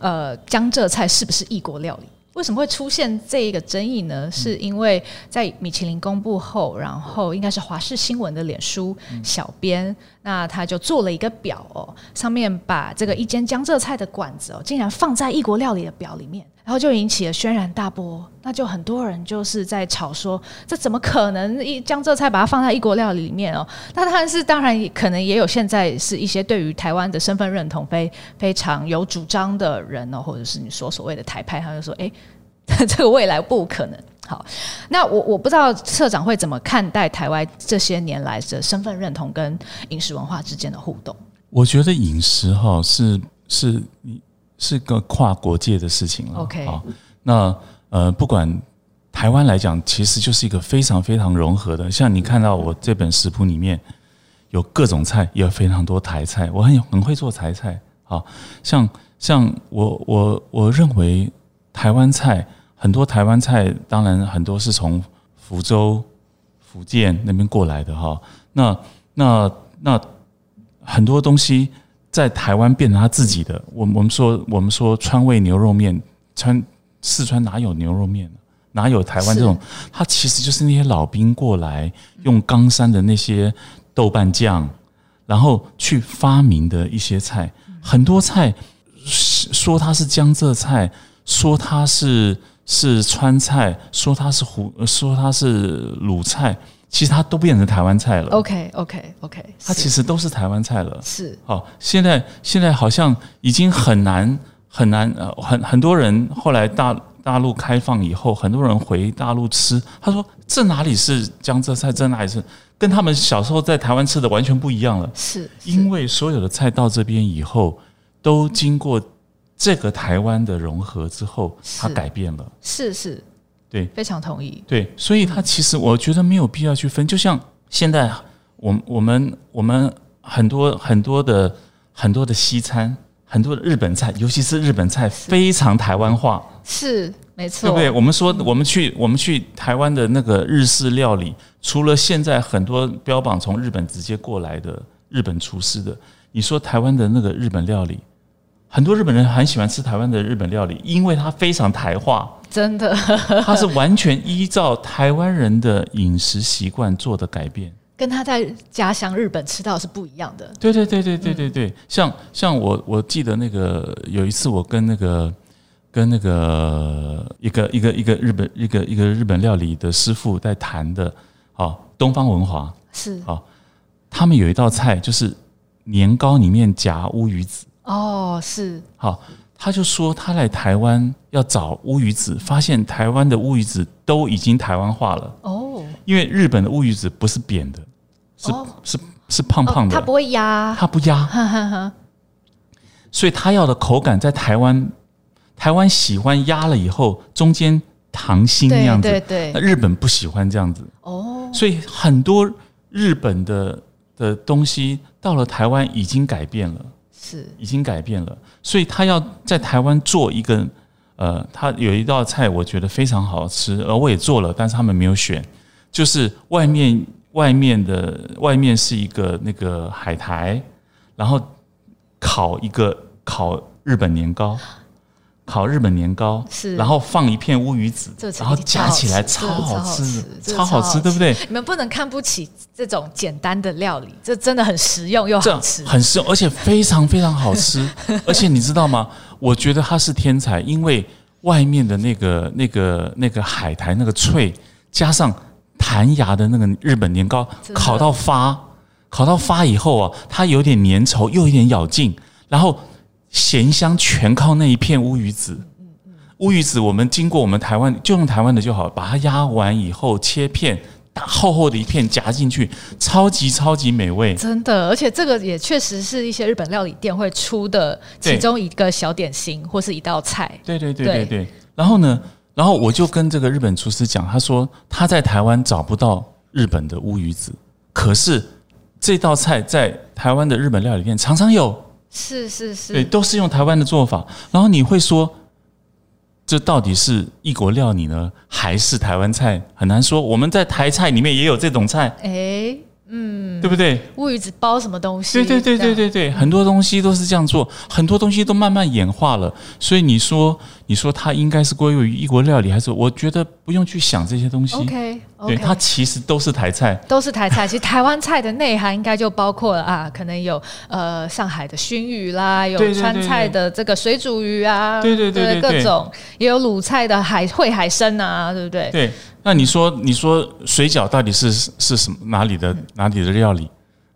呃，江浙菜是不是异国料理？为什么会出现这一个争议呢？是因为在米其林公布后，然后应该是华视新闻的脸书小编，那他就做了一个表哦，上面把这个一间江浙菜的馆子哦，竟然放在异国料理的表里面，然后就引起了轩然大波。那就很多人就是在吵说，这怎么可能一江浙菜把它放在异国料理里面哦？那但是当然可能也有现在是一些对于台湾的身份认同非非常有主张的人哦，或者是你说所谓的台派，他就说，哎，这个未来不可能。好，那我我不知道社长会怎么看待台湾这些年来的身份认同跟饮食文化之间的互动？我觉得饮食哈是是是个跨国界的事情了。OK，好，那。呃，不管台湾来讲，其实就是一个非常非常融合的。像你看到我这本食谱里面有各种菜，也有非常多台菜。我很很会做台菜，好像像我我我认为台湾菜很多，台湾菜当然很多是从福州、福建那边过来的哈。那那那很多东西在台湾变成他自己的。我我们说我们说川味牛肉面川。四川哪有牛肉面呢？哪有台湾这种？它其实就是那些老兵过来用冈山的那些豆瓣酱，然后去发明的一些菜。很多菜说它是江浙菜，说它是是川菜，说它是湖，说它是鲁菜，其实它都变成台湾菜了。OK OK OK，它其实都是台湾菜了。是。好，现在现在好像已经很难。很难呃，很很多人后来大大陆开放以后，很多人回大陆吃，他说这哪里是江浙菜，这哪里是跟他们小时候在台湾吃的完全不一样了。是，因为所有的菜到这边以后，都经过这个台湾的融合之后，它改变了。是是，对，非常同意。对，所以它其实我觉得没有必要去分，就像现在我我们我们很多很多的很多的西餐。很多的日本菜，尤其是日本菜，非常台湾化，是没错，对不对？我们说，我们去我们去台湾的那个日式料理，除了现在很多标榜从日本直接过来的日本厨师的。你说台湾的那个日本料理，很多日本人很喜欢吃台湾的日本料理，因为它非常台化，真的，它是完全依照台湾人的饮食习惯做的改变，跟他在家乡日本吃到是不一样的。对对对对对对对，像像我我记得那个有一次我跟那个跟那个一个一个一个日本一个一个日本料理的师傅在谈的，哦，东方文华。是。哦，他们有一道菜就是。年糕里面夹乌鱼子哦，是。好，他就说他来台湾要找乌鱼子，发现台湾的乌鱼子都已经台湾化了。哦，因为日本的乌鱼子不是扁的，是是是胖胖的，它不会压，它不压，所以他要的口感在台湾，台湾喜欢压了以后中间糖心那样子，对对，日本不喜欢这样子。哦，所以很多日本的的东西。到了台湾已经改变了，是已经改变了，所以他要在台湾做一个，呃，他有一道菜我觉得非常好吃，而我也做了，但是他们没有选，就是外面外面的外面是一个那个海苔，然后烤一个烤日本年糕。烤日本年糕，是，然后放一片乌鱼子，然后夹起来超好吃，超好吃，对不对？你们不能看不起这种简单的料理，这真的很实用又好吃，很实用，而且非常非常好吃。而且你知道吗？我觉得他是天才，因为外面的那个那个那个海苔那个脆，加上弹牙的那个日本年糕，烤到发，烤到发以后啊，它有点粘稠，又有点咬劲，然后。咸香全靠那一片乌鱼子，乌鱼子我们经过我们台湾就用台湾的就好，把它压完以后切片，大厚厚的一片夹进去，超级超级美味。真的，而且这个也确实是一些日本料理店会出的其中一个小点心或是一道菜。对对对对对。然后呢，然后我就跟这个日本厨师讲，他说他在台湾找不到日本的乌鱼子，可是这道菜在台湾的日本料理店常常有。是是是，对，都是用台湾的做法。然后你会说，这到底是异国料理呢，还是台湾菜？很难说。我们在台菜里面也有这种菜，哎。嗯，对不对？乌鱼子包什么东西？对对对对对对，很多东西都是这样做，很多东西都慢慢演化了。所以你说，你说它应该是归为于异国料理，还是我觉得不用去想这些东西。OK，对，它其实都是台菜，都是台菜。其实台湾菜的内涵应该就包括了 啊，可能有呃上海的熏鱼啦，有川菜的这个水煮鱼啊，对对对对，各种也有鲁菜的海烩海参啊，对不对？对。那你说，你说水饺到底是是什么哪里的哪里的料理？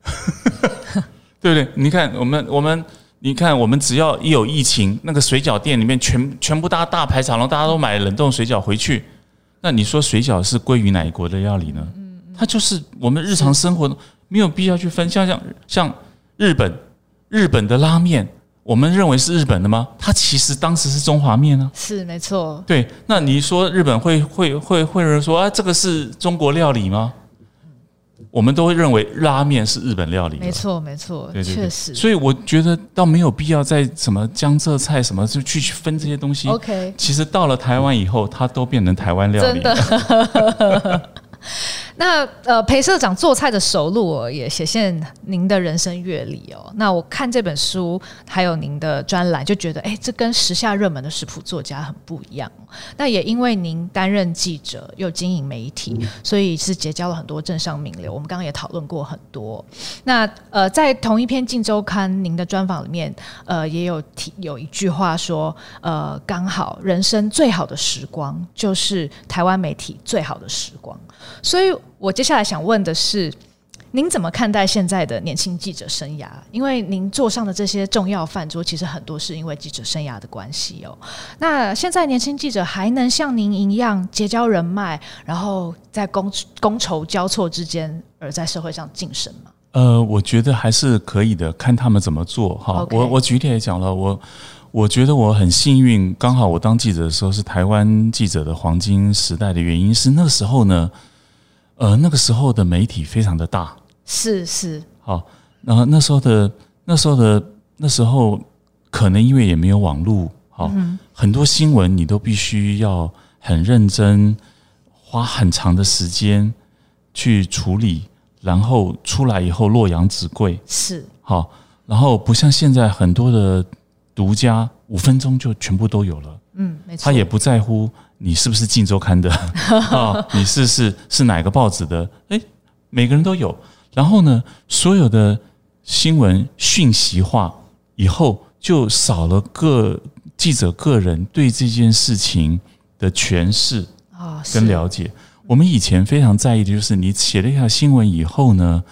对不对？你看我们我们你看我们只要一有疫情，那个水饺店里面全全部搭大排长龙，大家都买冷冻水饺回去。那你说水饺是归于哪一国的料理呢？它就是我们日常生活没有必要去分，像像像日本日本的拉面。我们认为是日本的吗？它其实当时是中华面呢。是没错。对，那你说日本会会会会有人说啊，这个是中国料理吗？我们都会认为拉面是日本料理。没错，没错，对对对，确实。所以我觉得倒没有必要在什么江浙菜什么就去分这些东西。OK，其实到了台湾以后，它都变成台湾料理了。真的。那呃，裴社长做菜的熟路哦，也显现您的人生阅历哦。那我看这本书，还有您的专栏，就觉得哎，这跟时下热门的食谱作家很不一样。那也因为您担任记者又经营媒体，所以是结交了很多政商名流。我们刚刚也讨论过很多。那呃，在同一篇《镜周刊》您的专访里面，呃，也有提有一句话说，呃，刚好人生最好的时光就是台湾媒体最好的时光。所以，我接下来想问的是，您怎么看待现在的年轻记者生涯？因为您坐上的这些重要饭桌，其实很多是因为记者生涯的关系哦。那现在年轻记者还能像您一样结交人脉，然后在觥觥筹交错之间，而在社会上晋升吗？呃，我觉得还是可以的，看他们怎么做哈。我我举例也讲了，我我觉得我很幸运，刚好我当记者的时候是台湾记者的黄金时代的原因是那时候呢。呃，那个时候的媒体非常的大，是是，好，然后那时候的那时候的那时候，可能因为也没有网络，好，嗯、很多新闻你都必须要很认真，花很长的时间去处理，然后出来以后洛阳纸贵。是。好，然后不像现在很多的独家五分钟就全部都有了，嗯，没错，他也不在乎你是不是《镜周刊》的啊，你是是是哪个报纸的？哎，每个人都有。然后呢，所有的新闻讯息化以后，就少了个记者个人对这件事情的诠释啊跟了解。我们以前非常在意的就是你写了一条新闻以后呢，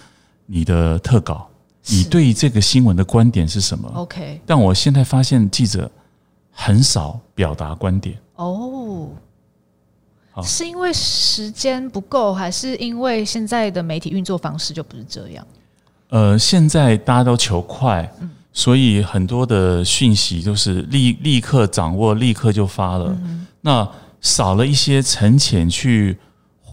你的特稿，你对这个新闻的观点是什么？OK。但我现在发现记者很少表达观点哦，是因为时间不够，还是因为现在的媒体运作方式就不是这样？呃，现在大家都求快，所以很多的讯息都是立立刻掌握，立刻就发了。那少了一些沉潜去。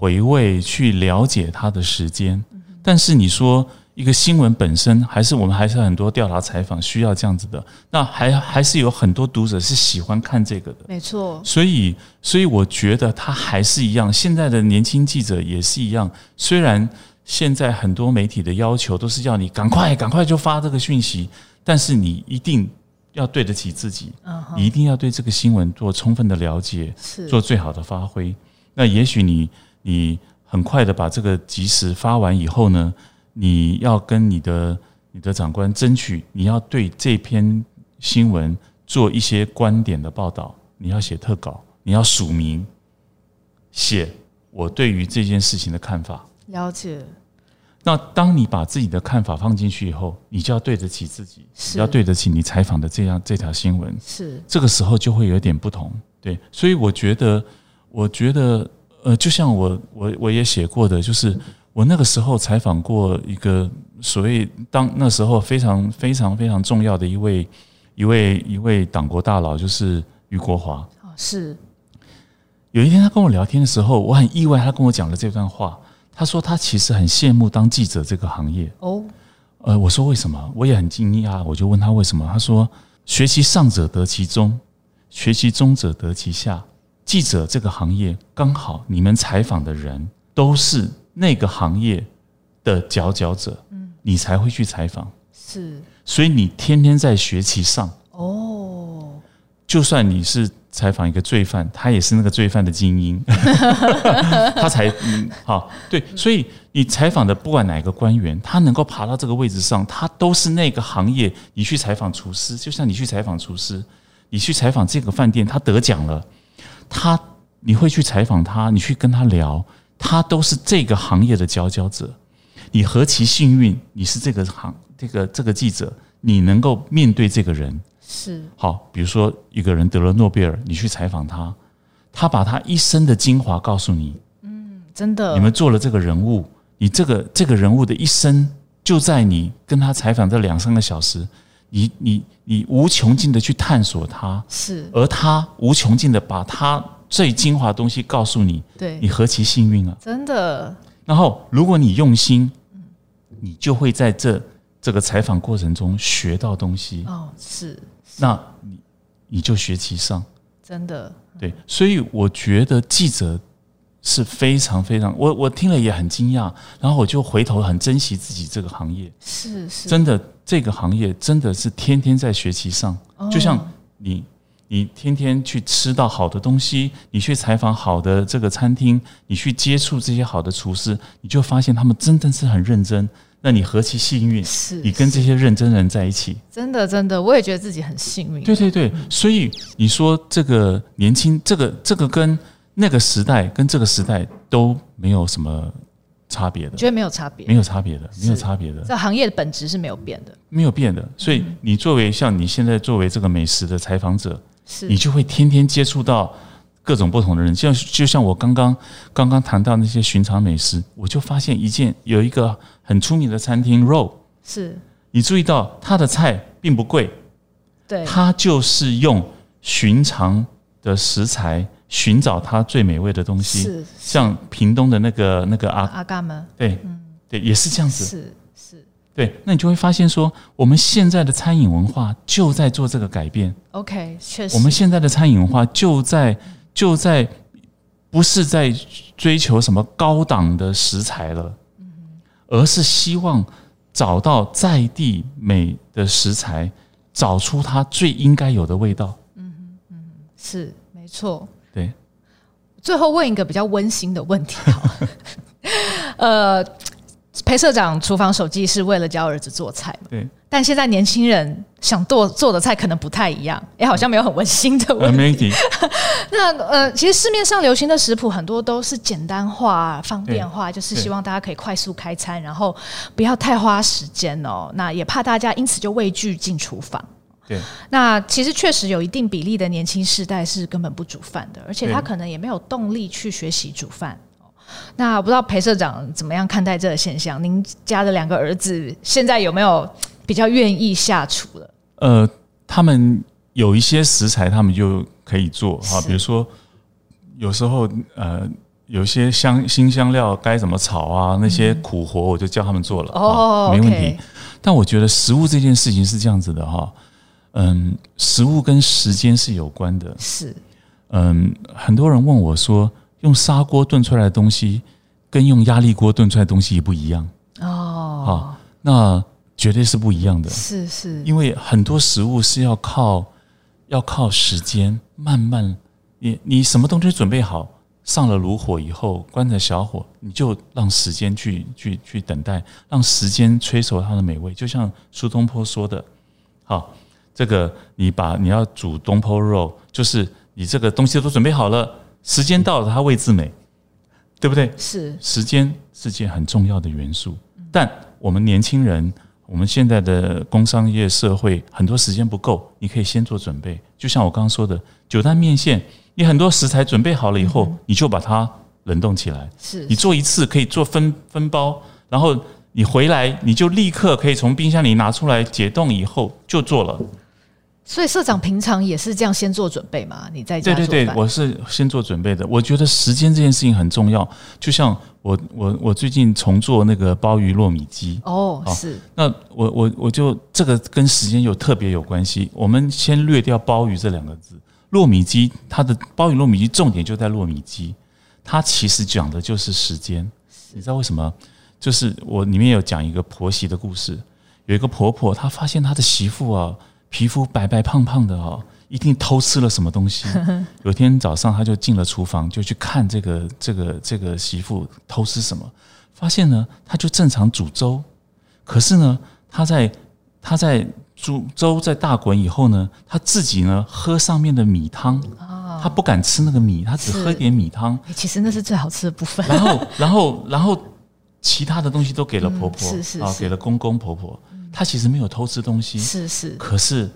回味去了解他的时间，但是你说一个新闻本身，还是我们还是很多调查采访需要这样子的，那还还是有很多读者是喜欢看这个的，没错。所以，所以我觉得他还是一样，现在的年轻记者也是一样。虽然现在很多媒体的要求都是要你赶快赶快就发这个讯息，但是你一定要对得起自己，你一定要对这个新闻做充分的了解，做最好的发挥。那也许你。你很快的把这个及时发完以后呢，你要跟你的你的长官争取，你要对这篇新闻做一些观点的报道，你要写特稿，你要署名写我对于这件事情的看法。了解。那当你把自己的看法放进去以后，你就要对得起自己，你要对得起你采访的这样这条新闻。是。这个时候就会有点不同。对，所以我觉得，我觉得。呃，就像我我我也写过的，就是我那个时候采访过一个所谓当那时候非常非常非常重要的一位一位一位党国大佬，就是俞国华。哦，是。有一天他跟我聊天的时候，我很意外，他跟我讲了这段话。他说他其实很羡慕当记者这个行业。哦。呃，我说为什么？我也很惊讶，我就问他为什么？他说：学习上者得其中，学习中者得其下。记者这个行业刚好，你们采访的人都是那个行业的佼佼者，嗯，你才会去采访，是，所以你天天在学习上哦。就算你是采访一个罪犯，他也是那个罪犯的精英，他才嗯好对。所以你采访的不管哪个官员，他能够爬到这个位置上，他都是那个行业。你去采访厨师，就像你去采访厨师，你去采访这个饭店，他得奖了。他，你会去采访他，你去跟他聊，他都是这个行业的佼佼者。你何其幸运，你是这个行这个这个记者，你能够面对这个人是好。比如说一个人得了诺贝尔，你去采访他，他把他一生的精华告诉你。嗯，真的。你们做了这个人物，你这个这个人物的一生就在你跟他采访这两三个小时。你你你无穷尽的去探索他，是，而他无穷尽的把他最精华的东西告诉你，对，你何其幸运啊！真的。然后，如果你用心，你就会在这这个采访过程中学到东西。哦，是。是那你你就学其上，真的。对，所以我觉得记者。是非常非常，我我听了也很惊讶，然后我就回头很珍惜自己这个行业，是是，真的这个行业真的是天天在学习上，就像你你天天去吃到好的东西，你去采访好的这个餐厅，你去接触这些好的厨师，你就发现他们真的是很认真，那你何其幸运，是你跟这些认真人在一起，真的真的，我也觉得自己很幸运，对对对，所以你说这个年轻，这个这个跟。那个时代跟这个时代都没有什么差别的，觉得没有差别，没有差别的，没有差别的。这行业的本质是没有变的，没有变的。所以你作为像你现在作为这个美食的采访者，是。你就会天天接触到各种不同的人。像就像我刚刚刚刚谈到那些寻常美食，我就发现一件有一个很出名的餐厅，Roll，是。你注意到它的菜并不贵，对，它就是用寻常的食材。寻找它最美味的东西，是像屏东的那个那个阿阿嘎们，对，嗯，对，也是这样子，是是，对，那你就会发现说，我们现在的餐饮文化就在做这个改变。OK，确实，我们现在的餐饮文化就在就在不是在追求什么高档的食材了，而是希望找到在地美的食材，找出它最应该有的味道。嗯嗯，是没错。对，最后问一个比较温馨的问题，好，呃。裴社长厨房手记是为了教儿子做菜，对。但现在年轻人想做做的菜可能不太一样，也好像没有很温馨的 问题。那呃，其实市面上流行的食谱很多都是简单化、方便化，就是希望大家可以快速开餐，然后不要太花时间哦。那也怕大家因此就畏惧进厨房。对。那其实确实有一定比例的年轻世代是根本不煮饭的，而且他可能也没有动力去学习煮饭。那不知道裴社长怎么样看待这个现象？您家的两个儿子现在有没有比较愿意下厨了？呃，他们有一些食材，他们就可以做哈，比如说有时候呃，有些香新香料该怎么炒啊，那些苦活我就教他们做了哦，没问题。但我觉得食物这件事情是这样子的哈，嗯，食物跟时间是有关的，是嗯，很多人问我说。用砂锅炖出来的东西，跟用压力锅炖出来的东西也不一样哦。好，那绝对是不一样的。是是，因为很多食物是要靠要靠时间慢慢，你你什么东西准备好，上了炉火以后，关着小火，你就让时间去去去等待，让时间催熟它的美味。就像苏东坡说的，好，这个你把你要煮东坡肉，就是你这个东西都准备好了。时间到了，它味自美，对不对？是，时间是件很重要的元素。但我们年轻人，我们现在的工商业社会，很多时间不够，你可以先做准备。就像我刚刚说的，九丹面线，你很多食材准备好了以后，你就把它冷冻起来。是，你做一次可以做分分包，然后你回来你就立刻可以从冰箱里拿出来解冻以后就做了。所以社长平常也是这样先做准备吗？你在家？对对对，我是先做准备的。我觉得时间这件事情很重要。就像我我我最近重做那个鲍鱼糯米鸡哦，是。那我我我就这个跟时间有特别有关系。我们先略掉鲍鱼这两个字，糯米鸡它的鲍鱼糯米鸡重点就在糯米鸡，它其实讲的就是时间。你知道为什么？就是我里面有讲一个婆媳的故事，有一个婆婆她发现她的媳妇啊。皮肤白白胖胖的哦，一定偷吃了什么东西。有天早上，他就进了厨房，就去看这个这个这个媳妇偷吃什么。发现呢，他就正常煮粥，可是呢，他在他在煮粥在大滚以后呢，他自己呢喝上面的米汤，他不敢吃那个米，他只喝一点米汤。其实那是最好吃的部分。然后，然后，然后其他的东西都给了婆婆，是是啊，给了公公婆婆。他其实没有偷吃东西，是是，可是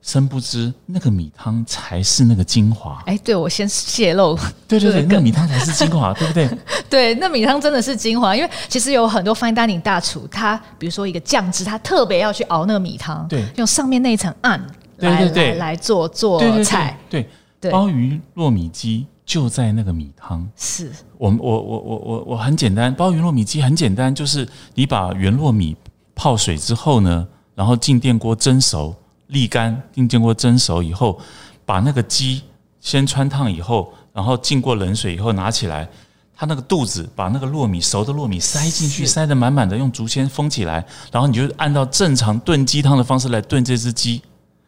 深不知那个米汤才是那个精华。哎，对，我先泄露，对对对，那个米汤才是精华，对不对？对，那米汤真的是精华，因为其实有很多 fine dining 大厨，他比如说一个酱汁，他特别要去熬那个米汤，对，用上面那一层暗来来来做做菜，对对，鲍鱼糯米鸡就在那个米汤。是我我我我我我很简单，鲍鱼糯米鸡很简单，就是你把原糯米。泡水之后呢，然后进电锅蒸熟，沥干，进电锅蒸熟以后，把那个鸡先穿烫以后，然后浸过冷水以后拿起来，它那个肚子把那个糯米熟的糯米塞进去，塞得满满的，用竹签封起来，然后你就按照正常炖鸡汤的方式来炖这只鸡，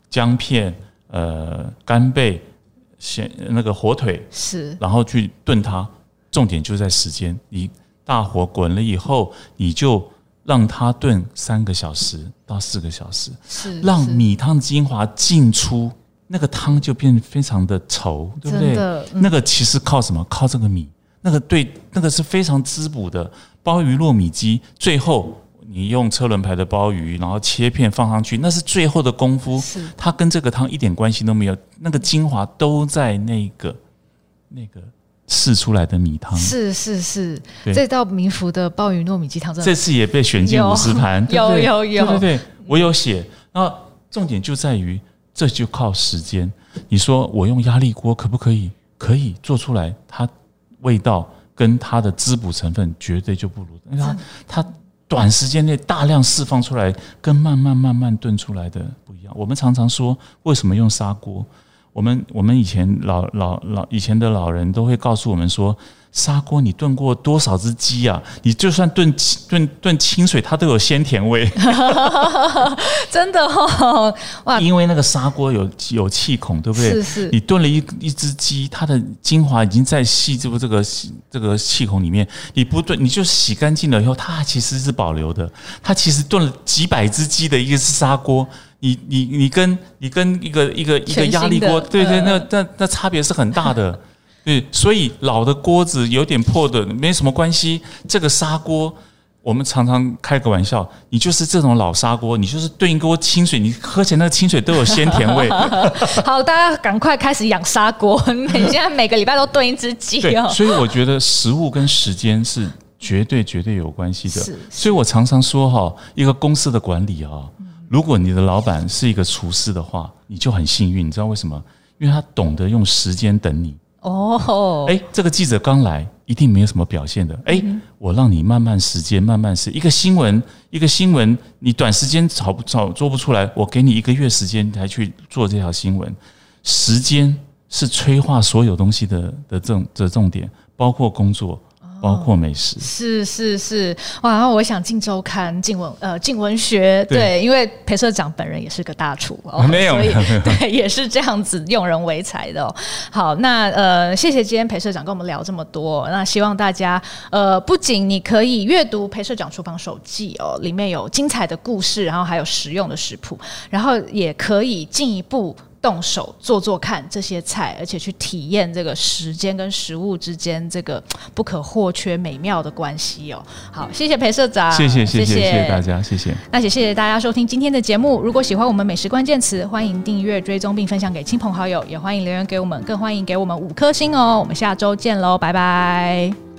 姜片、呃干贝、咸那个火腿是，然后去炖它，重点就在时间，你大火滚了以后，你就。让它炖三个小时到四个小时，是让米汤的精华进出，那个汤就变得非常的稠，对不对？那个其实靠什么？靠这个米，那个对，那个是非常滋补的。鲍鱼糯米鸡，最后你用车轮牌的鲍鱼，然后切片放上去，那是最后的功夫，它跟这个汤一点关系都没有，那个精华都在那个那个。试出来的米汤是是是，这道民福的鲍鱼糯米鸡汤，这次也被选进五十盘，有有有，对对对，我有写。然后重点就在于，这就靠时间。你说我用压力锅可不可以？可以做出来，它味道跟它的滋补成分绝对就不如它。它短时间内大量释放出来，跟慢慢慢慢炖出来的不一样。我们常常说，为什么用砂锅？我们我们以前老老老以前的老人都会告诉我们说。砂锅，你炖过多少只鸡啊？你就算炖炖炖清水，它都有鲜甜味。真的哦，哇！因为那个砂锅有有气孔，对不对？是是。你炖了一一只鸡，它的精华已经在细这个这个这个气孔里面。你不炖，你就洗干净了以后，它其实是保留的。它其实炖了几百只鸡的一个砂锅，你你你跟你跟一个一个一个压力锅，对对，那那那差别是很大的。对，所以老的锅子有点破的没什么关系。这个砂锅，我们常常开个玩笑，你就是这种老砂锅，你就是炖一锅清水，你喝起来那个清水都有鲜甜味。好，大家赶快开始养砂锅，你现在每个礼拜都炖一只鸡哦。所以我觉得食物跟时间是绝对绝对有关系的。是，所以我常常说哈，一个公司的管理啊，如果你的老板是一个厨师的话，你就很幸运，你知道为什么？因为他懂得用时间等你。哦，哎，这个记者刚来，一定没有什么表现的。哎，我让你慢慢时间，慢慢是一个新闻，一个新闻，你短时间炒不炒做不出来，我给你一个月时间来去做这条新闻。时间是催化所有东西的的重的重点，包括工作。包括美食，是是是，哇！然后我想进周刊，进文呃进文学，对，对，因为裴社长本人也是个大厨哦，没有，以 对，也是这样子用人为才的哦。好，那呃，谢谢今天裴社长跟我们聊这么多，那希望大家呃，不仅你可以阅读裴社长厨房手记哦，里面有精彩的故事，然后还有实用的食谱，然后也可以进一步。动手做做看这些菜，而且去体验这个时间跟食物之间这个不可或缺美妙的关系哦。好，谢谢裴社长，谢谢谢谢谢谢大家，谢谢。那也谢谢大家收听今天的节目。如果喜欢我们美食关键词，欢迎订阅追踪并分享给亲朋好友，也欢迎留言给我们，更欢迎给我们五颗星哦。我们下周见喽，拜拜。